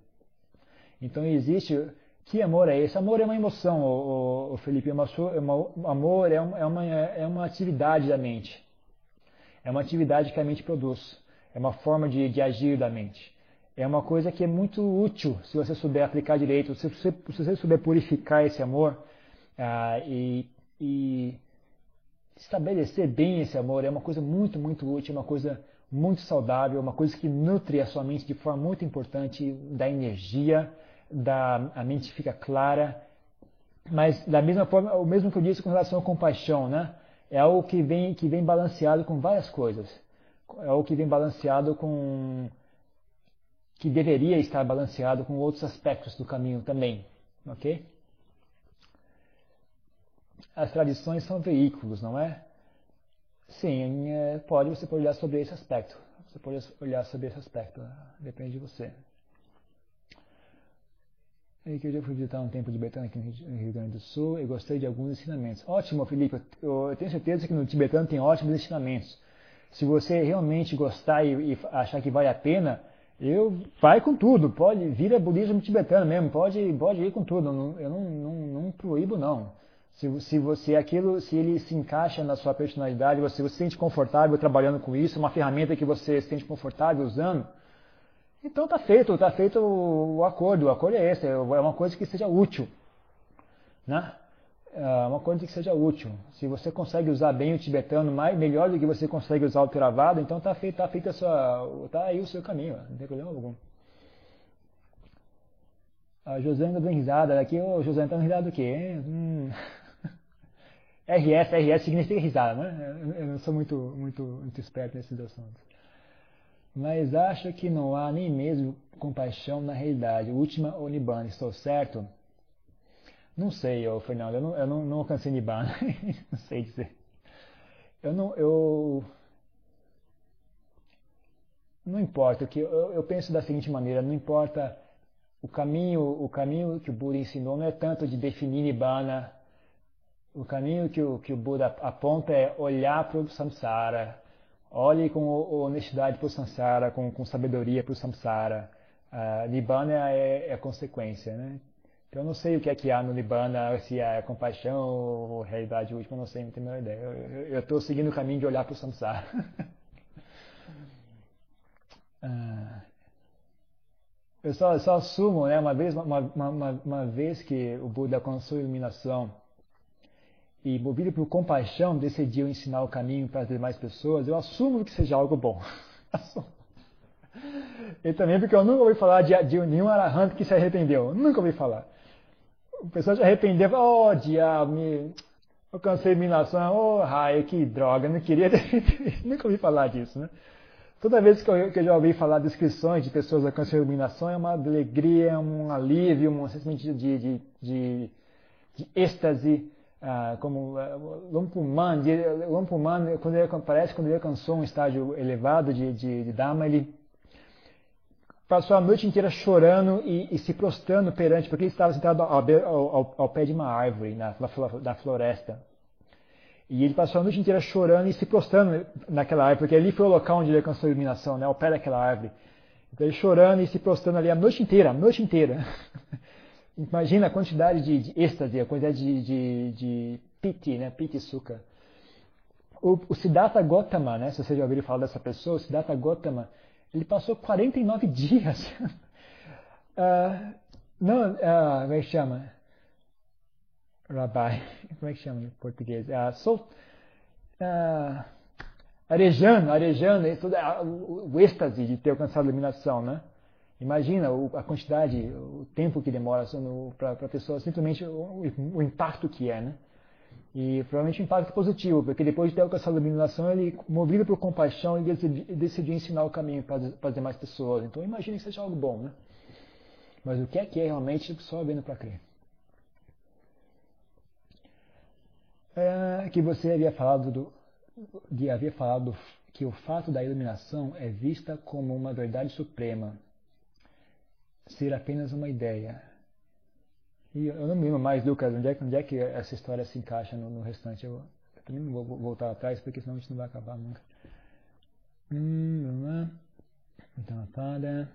Então existe, que amor é esse? Amor é uma emoção, o, o, o Felipe, uma, uma, amor é uma, é, uma, é uma atividade da mente. É uma atividade que a mente produz. É uma forma de, de agir da mente. É uma coisa que é muito útil se você souber aplicar direito, se você, se você souber purificar esse amor ah, e, e estabelecer bem esse amor. É uma coisa muito, muito útil, é uma coisa muito saudável, uma coisa que nutre a sua mente de forma muito importante, dá energia, dá, a mente fica clara. Mas da mesma forma, o mesmo que eu disse com relação à compaixão, né? É algo que vem, que vem balanceado com várias coisas é o que vem balanceado com que deveria estar balanceado com outros aspectos do caminho também, ok? As tradições são veículos, não é? Sim, é, pode, você pode olhar sobre esse aspecto. Você pode olhar sobre esse aspecto, depende de você. E que eu já fui visitar um templo tibetano aqui no Rio Grande do Sul e gostei de alguns ensinamentos. Ótimo, Felipe. Eu tenho certeza que no tibetano tem ótimos ensinamentos. Se você realmente gostar e, e achar que vale a pena, eu vai com tudo, pode vira budismo tibetano mesmo, pode, pode ir com tudo, eu não, não, não proíbo não. Se, se você aquilo, se ele se encaixa na sua personalidade, você, você se sente confortável trabalhando com isso, uma ferramenta que você se sente confortável usando, então tá feito, tá feito o, o acordo, o acordo é esse, é uma coisa que seja útil, né? É uma coisa que seja útil. Se você consegue usar bem o tibetano mais, melhor do que você consegue usar o Theravada, então está feito, tá feito sua, tá aí o seu caminho, não tem problema algum. A José dando risada aqui, ô José, tá risada do quê? Hum. RS, RS significa risada, né? Eu não sou muito, muito, muito esperto nesses assuntos. Mas acho que não há nem mesmo compaixão na realidade. Última Onibana, estou certo? Não sei, ô Fernando, eu não, eu não, não alcancei Nibbana, não sei dizer. Eu não, eu... Não importa, que eu, eu penso da seguinte maneira, não importa o caminho, o caminho que o Buda ensinou não é tanto de definir Nibbana, o caminho que o, que o Buda aponta é olhar para o samsara, olhe com honestidade para o samsara, com, com sabedoria para o samsara. Uh, Nibbana é, é a consequência, né? Então eu não sei o que é que há no Nibbana, se é compaixão ou realidade última, eu não sei, não tenho a menor ideia. Eu estou seguindo o caminho de olhar para o samsara. Ah, eu só, só assumo, né, uma vez, uma, uma, uma vez que o Buda alcançou a iluminação e movido por compaixão decidiu ensinar o caminho para as demais pessoas, eu assumo que seja algo bom. e também porque eu nunca ouvi falar de, de nenhum arahant que se arrependeu. Nunca ouvi falar. O pessoal se arrependeu, oh diabo, me alcancei iluminação, oh raio, que droga, não queria nunca ouvi falar disso, né? Toda vez que eu, que eu já ouvi falar descrições de pessoas alcançando iluminação, é uma alegria, um alívio, um sentimento de, de, de, de êxtase, ah, como uh, Lumpuman, Lumpuman, quando ele, parece quando ele alcançou um estágio elevado de, de, de Dharma, ele passou a noite inteira chorando e, e, se prostrando perante, porque ele estava sentado ao, ao, ao pé de uma árvore na, na, floresta. E ele passou a noite inteira chorando e se prostrando naquela árvore, porque ali foi o local onde ele alcançou a iluminação, né, ao pé daquela árvore. Então ele chorando e se prostrando ali a noite inteira, a noite inteira. Imagina a quantidade de, de êxtase, a quantidade de, de, de piti, né, piti suka. O, o Siddhartha Gautama, né, se vocês já ouviram falar dessa pessoa, o Siddhartha Gautama, ele passou 49 dias. uh, não, uh, como é que chama? Rabbi, como é que chama em português? Uh, so, uh, arejando, arejando, o, o êxtase de ter alcançado a iluminação, né? Imagina a quantidade, o tempo que demora para a pessoa, simplesmente o, o, impacto que é, né? E provavelmente um impacto positivo, porque depois de ter alcançado a iluminação, ele, movido por compaixão, ele decidiu, decidiu ensinar o caminho para, para as demais pessoas. Então imagine que seja algo bom, né? Mas o que é que é realmente só vendo para crer? É, que você havia falado do, de, havia falado que o fato da iluminação é vista como uma verdade suprema, ser apenas uma ideia. E eu não me lembro mais, Lucas, onde é, onde é que essa história se encaixa no, no restante. Eu, eu, também não vou voltar atrás, porque senão a gente não vai acabar nunca. Hum, então, para.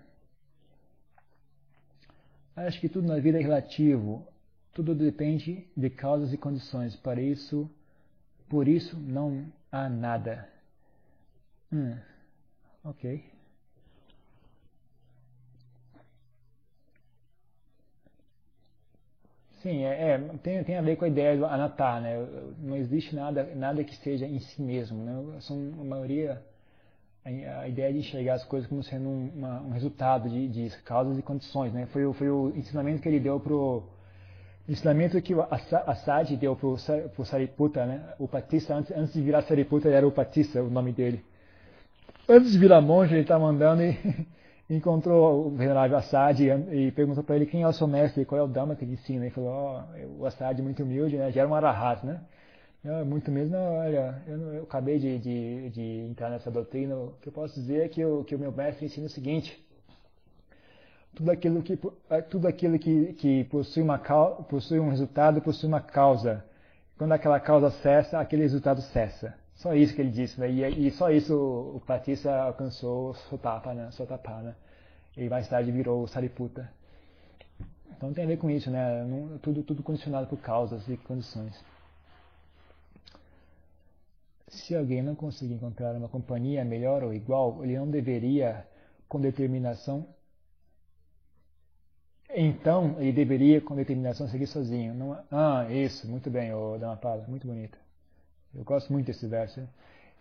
Acho que tudo na vida é relativo. Tudo depende de causas e condições. Para isso, por isso não há nada. Hum, ok. Sim, é, é, tem, tem a ver com a ideia do anatar, né? Não existe nada, nada que esteja em si mesmo, né? São a maioria a, ideia de enxergar as coisas como sendo um, uma, um resultado de, de, causas e condições, né? Foi, foi o ensinamento que ele deu pro ensinamento que o Assad deu pro, pro Sariputta, né? O Patista antes, antes de virar Sariputta ele era o Patista, o nome dele. Antes de virar monge ele tá andando e encontrou o venerável Assad e, e perguntou para ele quem é o seu mestre e qual é o Dhamma que ele ensina. Ele falou, oh, o Assad é muito humilde, né? já era um arahat, né? Eu, muito mesmo, não, olha, eu, eu acabei de, de, de, entrar nessa doutrina, o que eu posso dizer é que o, que o meu mestre ensina o seguinte, tudo aquilo que, é, tudo aquilo que, que possui, uma, possui um resultado possui uma causa. Quando aquela causa cessa, aquele resultado cessa. Só isso que ele disse, né? E, e só isso o, Patissa alcançou Sotapana, Sotapana. Né? E mais tarde virou Sariputta. Então tem a ver com isso, né? Não, tudo, tudo condicionado por causas e condições. Se alguém não conseguir encontrar uma companhia melhor ou igual, ele não deveria, com determinação, então ele deveria, com determinação, seguir sozinho. Não, ah, isso, muito bem, oh, Dhammapada, muito bonito. Eu gosto muito desse verso.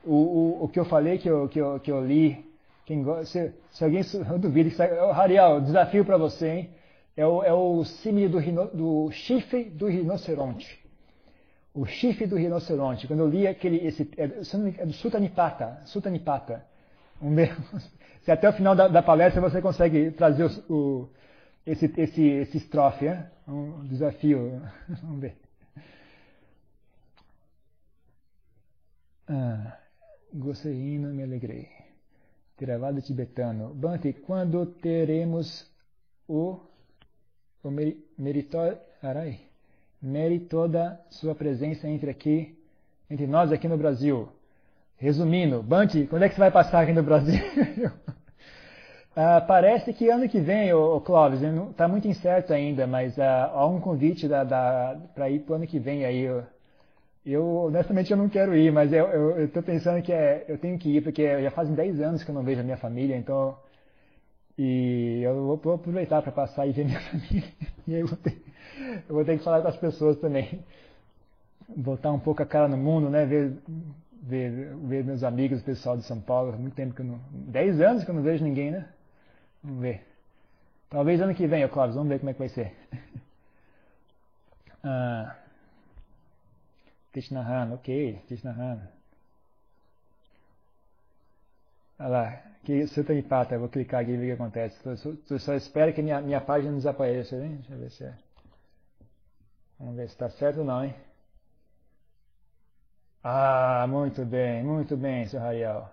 O, o, o que eu falei, que eu, que eu, que eu li, quem se, se alguém eu duvido, que Rariel, desafio para você, hein? É o, é o símile do, do chifre do rinoceronte. O chifre do rinoceronte. Quando eu li aquele, esse, é, é do Sutanipata, Sutanipata. Um, se até o final da, da, palestra você consegue trazer o, o esse, esse, esse estrofe, é? um desafio. Vamos ver. Ah, gostei, me alegrei. Travado tibetano. Bante, quando teremos o, o mérito, arai, mérito da sua presença entre aqui, entre nós aqui no Brasil? Resumindo, Bante, quando é que você vai passar aqui no Brasil? ah, parece que ano que vem, o, Clóvis, está muito incerto ainda, mas ah, há um convite para ir para o ano que vem aí. Eu, honestamente, eu não quero ir, mas eu estou pensando que é, eu tenho que ir, porque já fazem 10 anos que eu não vejo a minha família, então. E eu vou, vou aproveitar para passar e ver minha família. E aí eu vou, ter, eu vou ter que falar com as pessoas também. Botar um pouco a cara no mundo, né? Ver, ver, ver meus amigos, o pessoal de São Paulo. Muito tempo que eu não. 10 anos que eu não vejo ninguém, né? Vamos ver. Talvez ano que vem, Cláudio, vamos ver como é que vai ser. Ah, Krishnahan, ok, Krishnahan. Olha lá, que Sutta Nipata, vou clicar aqui e ver o que acontece. Tu só espera que minha, minha página desapareça, hein? Deixa eu ver se é. Vamos ver se está certo ou não, hein? Ah, muito bem, muito bem, seu Raiel.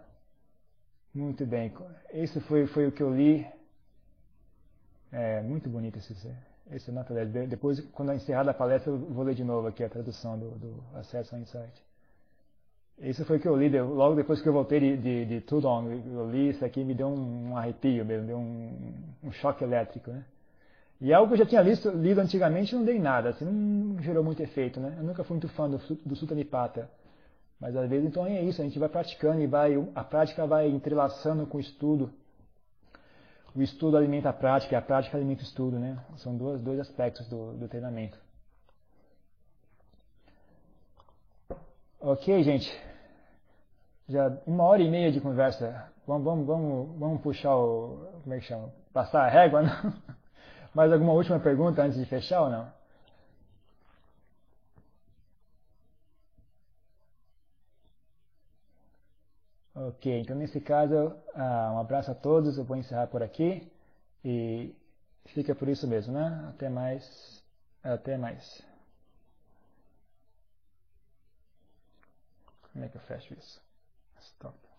Muito bem. Esse foi, foi o que eu li. É muito bonito esse, esse nota 10. Depois, quando encerrar a palestra, eu vou ler de novo aqui a tradução do, do Acesso ao Insight. Isso foi o que eu li, logo depois que eu voltei de, de, de Tudong, eu li isso aqui me deu um, arrepio mesmo, deu um, um, choque elétrico, né? E é algo que eu já tinha lido, lido antigamente não dei nada, assim, não gerou muito efeito, né? Eu nunca fui muito fã do, do Sutta Nipata. Mas às vezes então é isso, a gente vai praticando e vai, a prática vai entrelaçando com o estudo. O estudo alimenta a prática e a prática alimenta o estudo, né? São dois, dois aspectos do, do treinamento. Ok, gente. Já uma hora e meia de conversa. Vamos, vamos, vamos, vamos puxar o. Como é que chama? Passar a régua, não? Mais alguma última pergunta antes de fechar ou não? Ok, então nesse caso, ah, um abraço a todos. Eu vou encerrar por aqui e fica por isso mesmo, né? Até mais. Até mais. Como é que eu fecho isso? Stop.